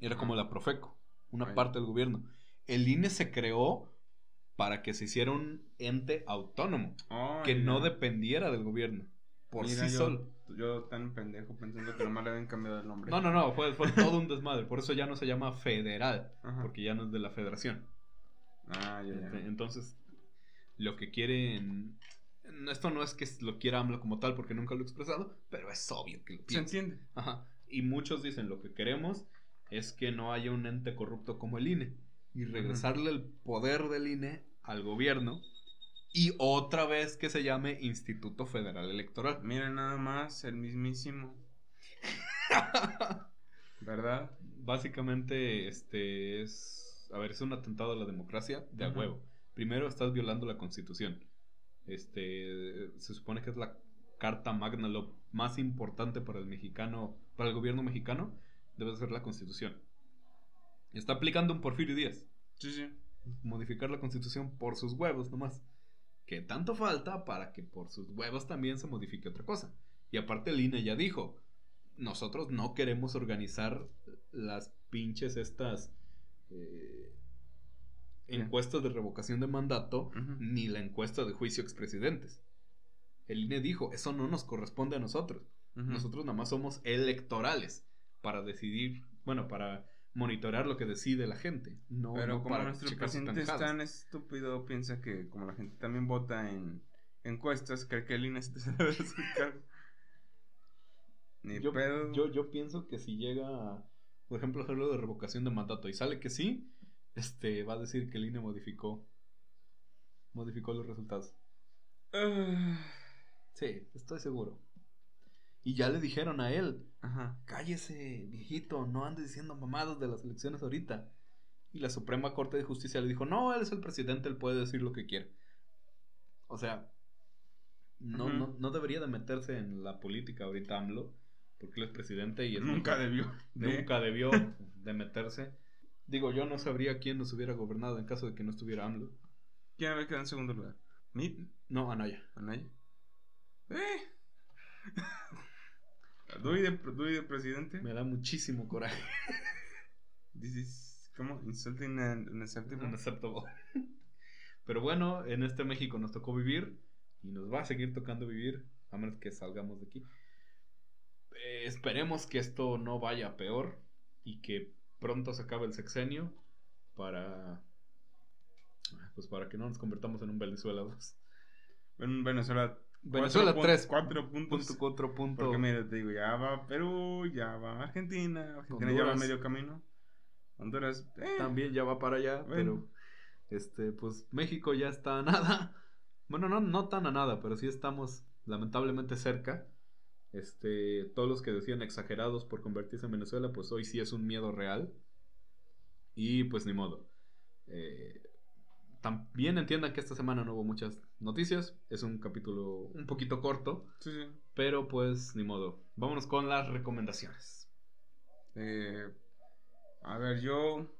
Era como la Profeco, una
Ay.
parte del gobierno. El INE se creó para que se hiciera un ente autónomo, que no dependiera del gobierno, por
Mira,
sí
yo,
solo.
Yo tan pendejo pensando que nomás le habían cambiado el nombre.
No, no, no, fue, fue todo un desmadre. Por eso ya no se llama federal,
Ajá.
porque ya no es de la federación.
Ah, ya, ya.
Este, Entonces, lo que quieren. Esto no es que lo quiera AMLO como tal, porque nunca lo he expresado, pero es obvio que lo
Se
piensa.
entiende.
Ajá. Y muchos dicen lo que queremos es que no haya un ente corrupto como el INE y regresarle el poder del INE al gobierno y otra vez que se llame Instituto Federal Electoral.
Mira nada más, el mismísimo. [laughs] ¿Verdad?
Básicamente, este es. A ver, es un atentado a la democracia de a huevo. Primero, estás violando la constitución. Este. Se supone que es la carta magna, lo más importante para el mexicano, para el gobierno mexicano, debe ser la constitución. Está aplicando un Porfirio Díaz.
Sí, sí.
Modificar la constitución por sus huevos nomás. Que tanto falta para que por sus huevos también se modifique otra cosa. Y aparte el INE ya dijo, nosotros no queremos organizar las pinches estas eh, encuestas de revocación de mandato ni la encuesta de juicio expresidentes. El INE dijo, eso no nos corresponde a nosotros. Nosotros nada más somos electorales para decidir, bueno, para monitorear lo que decide la gente. No,
Pero
no
como
para
nuestro presidente es tan estúpido, piensa que como la gente también vota en encuestas, cree que el INE se debe cargo. Ni
yo,
pedo.
yo, yo pienso que si llega, por ejemplo, hacerlo de revocación de mandato y sale que sí, este va a decir que el INE modificó modificó los resultados.
Ah,
Sí, estoy seguro. Y ya le dijeron a él,
Ajá.
cállese, viejito, no andes diciendo mamadas de las elecciones ahorita. Y la Suprema Corte de Justicia le dijo, no, él es el presidente, él puede decir lo que quiere. O sea, no, no, no debería de meterse en la política ahorita AMLO, porque él es presidente y es
Nunca
mejor-
debió. de- [laughs]
nunca debió de meterse. Digo, yo no sabría quién nos hubiera gobernado en caso de que no estuviera AMLO.
¿Quién había quedado en segundo lugar? ¿Mit?
No, Anaya.
¿Anaya? ¡Eh! [laughs] ¿Dui de, Dui de presidente?
Me da muchísimo coraje. [laughs]
This is, ¿Cómo? Insulting and unacceptable.
Unacceptable. Pero bueno, en este México nos tocó vivir y nos va a seguir tocando vivir a menos que salgamos de aquí. Eh, esperemos que esto no vaya peor y que pronto se acabe el sexenio para pues para que no nos convertamos en un Venezuela 2.
En Venezuela.
Venezuela
cuatro pun-
3
Cuatro puntos.
punto.
Porque mira, te digo, ya va Perú, ya va Argentina. Argentina ya va
Honduras.
medio camino. Honduras, eh,
también ya va para allá,
Bueno.
pero este pues México ya está a nada. [laughs] Bueno, no no tan a nada, pero sí estamos lamentablemente cerca. Este, todos los que decían exagerados por convertirse en Venezuela, pues hoy sí es un miedo real. Y pues ni modo. Eh, también entiendan que esta semana no hubo muchas noticias. Es un capítulo un poquito corto.
sí, sí.
Pero pues ni modo. Vámonos con las recomendaciones.
Eh, a ver, yo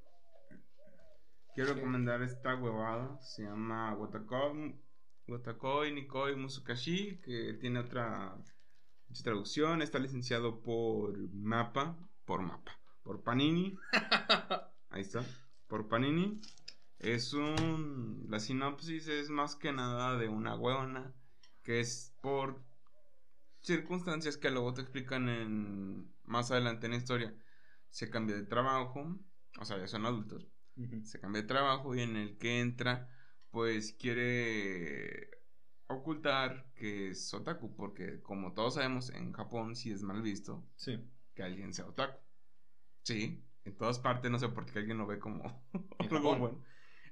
quiero recomendar esta huevada. Se llama Watakoi, Watakoi Nikoi Musukashi, que tiene otra traducción. Está licenciado por Mapa, por Mapa, por Panini. [laughs] Ahí está, por Panini. Es un. La sinopsis es más que nada de una huevona que es por circunstancias que luego te explican en más adelante en la historia. Se cambia de trabajo, o sea, ya son adultos. Se cambia de trabajo y en el que entra, pues quiere ocultar que es otaku, porque como todos sabemos, en Japón sí es mal visto
Sí.
que alguien sea otaku. Sí, en todas partes, no sé por qué alguien lo ve como [laughs] algo bueno.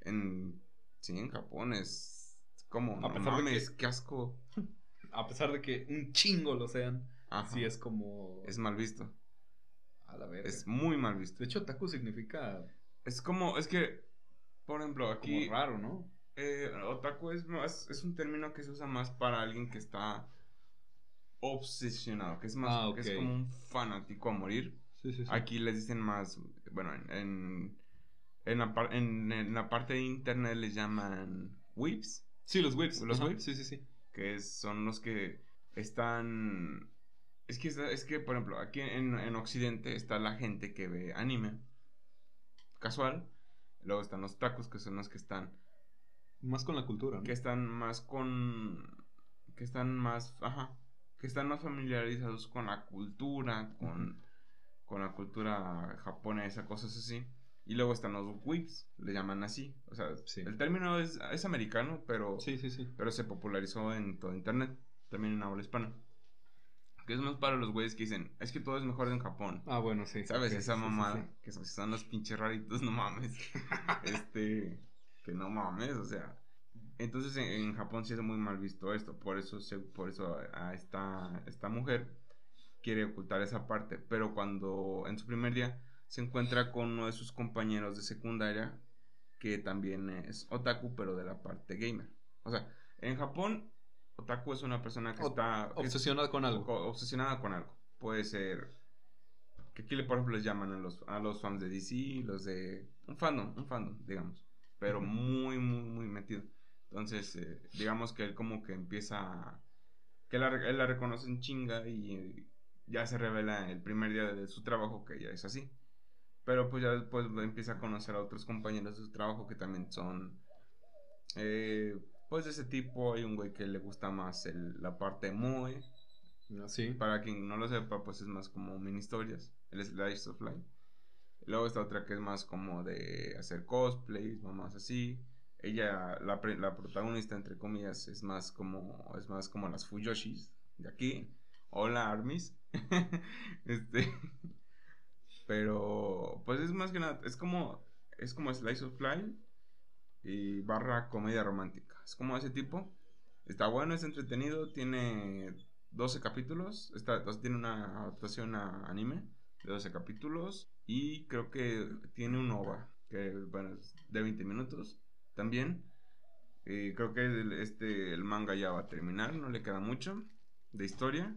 En, sí, en Japón es como,
A
no
pesar de
mames,
que-
qué asco. [laughs]
A pesar de que un chingo lo sean,
Ajá,
sí es como.
es mal visto.
A la verga.
Es muy mal visto.
De hecho, otaku significa
Es como, es que, por ejemplo, aquí...
como raro, ¿no?
Eh, otaku es, más, es un término que se usa más para alguien que está obsesionado, que es más,
Ah,
que es como un fanático a morir.
Sí, sí, sí.
Aquí les dicen más, bueno, en, en, en la, par- en- en la parte de internet les llaman whips,
Sí, los whips.
¿Los
Ajá,
whips?
Sí, sí, sí.
que es- son los que están... Es que, es que por ejemplo, aquí en, en Occidente está la gente que ve anime casual, luego están los tacos, que son los que están
Más con la cultura, ¿no?
que están más con que están más ajá que están más familiarizados con la cultura con, con la cultura japonesa cosas así y luego están los whips le llaman así o sea
Sí.
el término es, es americano pero
Sí, sí,
pero se popularizó en todo internet también en habla hispana que es más para los güeyes que dicen es que todo es mejor en Japón
Ah, bueno, sí.
¿Sabes?
Ok,
Esa mamada. Que son, son los pinches raritos, [laughs] no mames. [laughs] este. Que no mames, o sea. Entonces en, en Japón sí es muy mal visto esto. Por eso, se- por eso a esta, esta mujer quiere ocultar esa parte. Pero cuando en su primer día se encuentra con uno de sus compañeros de secundaria. Que también es otaku, pero de la parte gamer. O sea, en Japón, otaku es una persona que
O-
está.
Obsesionada con algo.
obsesionada con algo. Puede ser que aquí por ejemplo les llaman a los, a los fans de DC, los de un fandom, un fandom, digamos, pero muy, muy, muy metido. Entonces, eh, digamos que él como que empieza, a- que la, él la reconoce en chinga y ya se revela el primer día de su trabajo que ya es así. Pero pues ya después empieza a conocer a otros compañeros de su trabajo que también son, eh, pues de ese tipo. Hay un güey que le gusta más el- la parte muy,
Sí.
para quien no lo sepa, pues es más como mini historias, el Slice of Life. Luego está otra que es más como de hacer cosplays, mamás así. Ella, la, la protagonista, entre comillas, es más como es más como las Fuyoshis de aquí. Hola, Armis. [laughs] este. Pero, pues es más que nada, es como, es como Slice of Life y barra comedia romántica. Es como ese tipo. Está bueno, es entretenido, tiene 12 capítulos. Está, tiene una adaptación a anime de 12 capítulos. Y creo que tiene un OVA, que bueno, es de 20 minutos también. Y creo que este, el manga ya va a terminar, no le queda mucho de historia.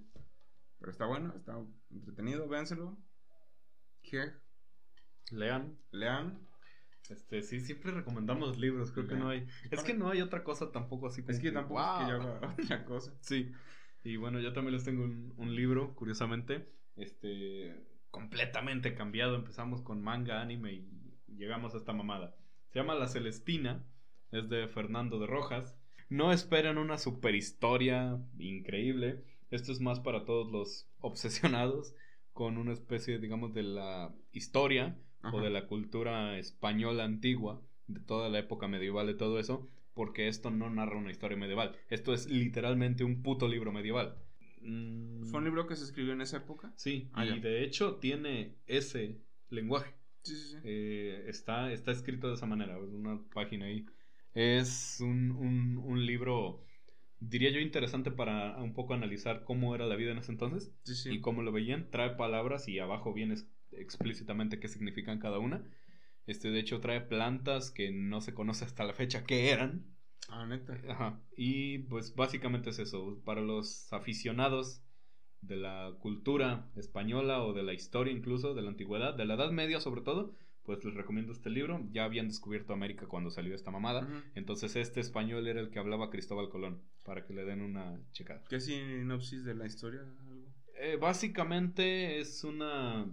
Pero está bueno, está entretenido, véanselo. Que
Lean.
lean.
Este, sí, siempre recomendamos libros, creo que no hay. Es que no hay otra cosa tampoco así como.
Es que tampoco
wow.
es que ya va [laughs] otra cosa.
Sí. Y bueno, yo también les tengo un, un libro, curiosamente, este, completamente cambiado. Empezamos con manga, anime y llegamos a esta mamada. Se llama La Celestina, es de Fernando de Rojas. No esperen una super historia increíble. Esto es más para todos los obsesionados con una especie, digamos, de la historia o de la cultura española antigua, de toda la época medieval, de todo eso, porque esto no narra una historia medieval. Esto es literalmente un puto libro medieval. Mm,
¿Fue un libro que se escribió en esa época?
Sí,
Ah,
y
ya.
de hecho tiene ese lenguaje.
Sí, sí, sí.
Eh, está, está escrito de esa manera, una página ahí. Es un, un, un libro, diría yo, interesante para un poco analizar cómo era la vida en ese entonces
sí, sí.
y cómo lo veían. Trae palabras y abajo viene explícitamente qué significan cada una. Este, de hecho, trae plantas que no se conoce hasta la fecha qué eran.
Ah, neta.
Ajá. Y pues básicamente es eso. Para los aficionados de la cultura española o de la historia incluso, de la antigüedad, de la Edad Media sobre todo, pues les recomiendo este libro. Ya habían descubierto América cuando salió esta mamada. Entonces este español era el que hablaba Cristóbal Colón, para que le den una checada.
¿Qué sinopsis de la historia? Algo.
Eh, básicamente es una...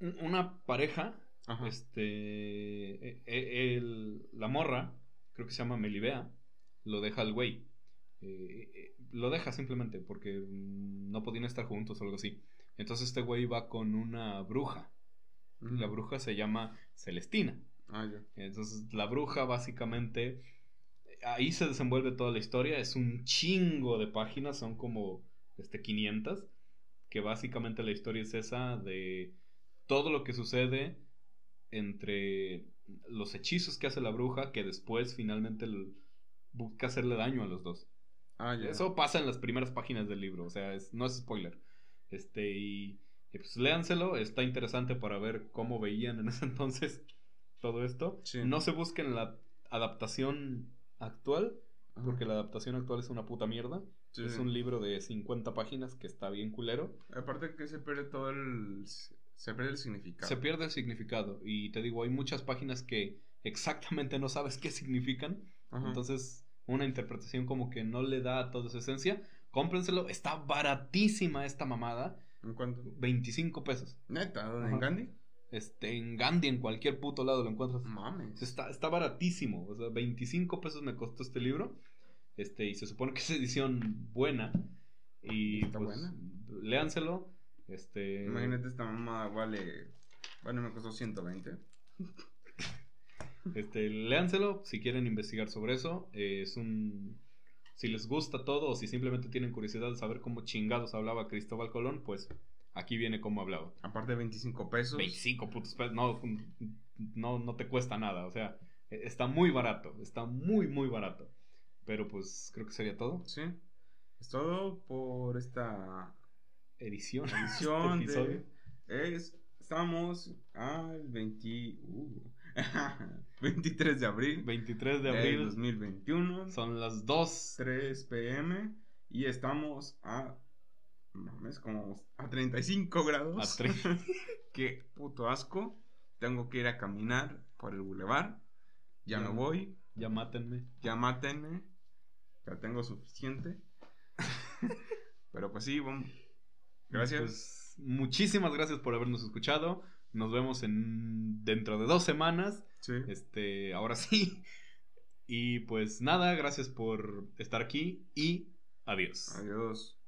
un- Una pareja,
Ajá.
este... eh, eh, el- la morra, creo que se llama Melibea, lo deja al güey. eh, eh, lo deja simplemente porque mm, no podían estar juntos o algo así. Entonces este güey va con una bruja. La bruja se llama Celestina.
Ah, ya.
Entonces la bruja básicamente... Ahí se desenvuelve toda la historia. Es un chingo de páginas, son como este, 500. Que básicamente la historia es esa de todo lo que sucede entre los hechizos que hace la bruja que después finalmente busca hacerle daño a los dos.
Ah, ya.
Eso pasa en las primeras páginas del libro, o sea, no es spoiler. Este, y, pues léanselo, está interesante para ver cómo veían en ese [laughs] entonces todo esto. No se busquen la adaptación actual, porque la adaptación actual es una puta mierda. Es un libro de 50 páginas que está bien culero.
Aparte que se pierde todo el... Se pierde el significado.
Se pierde el significado. Y te digo, hay muchas páginas que exactamente no sabes qué significan. Entonces, una interpretación como que no le da toda su esencia. Cómprenselo. Está baratísima esta mamada.
¿En cuánto?
25 pesos.
¿Neta? ¿En Gandhi?
Este, en Gandhi, en cualquier puto lado lo encuentras.
Mames.
Está, está baratísimo. O sea, 25 pesos me costó este libro. Este, y se supone que es edición buena. Y
está pues, buena.
Léanselo. Este.
Imagínate, esta mamá vale. Bueno, me costó 120. [laughs]
Este, léanselo si quieren investigar sobre eso. Eh, es un. Si les gusta todo o si simplemente tienen curiosidad de saber cómo chingados hablaba Cristóbal Colón, pues aquí viene cómo hablaba.
Aparte de 25 pesos.
25 putos pesos. No, no, no te cuesta nada. O sea, e, está muy barato. Está muy, muy barato. Pero pues creo que sería todo.
Sí. Es todo por esta
edición.
Edición [laughs] este de, es, estamos al 20, [laughs] 23 uh, de abril.
23 de abril.
2021.
Son las 2.
3 pm. Y estamos a. Mames, como a 35 grados.
A [laughs]
Qué puto asco. Tengo que ir a caminar por el bulevar. Ya, no voy.
Ya mátenme.
Ya mátenme. Ya tengo suficiente. [laughs] Pero pues sí, gracias.
Pues, muchísimas gracias por habernos escuchado. Nos vemos en dentro de dos semanas.
Sí.
Este, ahora sí. Y pues nada, gracias por estar aquí y adiós.
Adiós.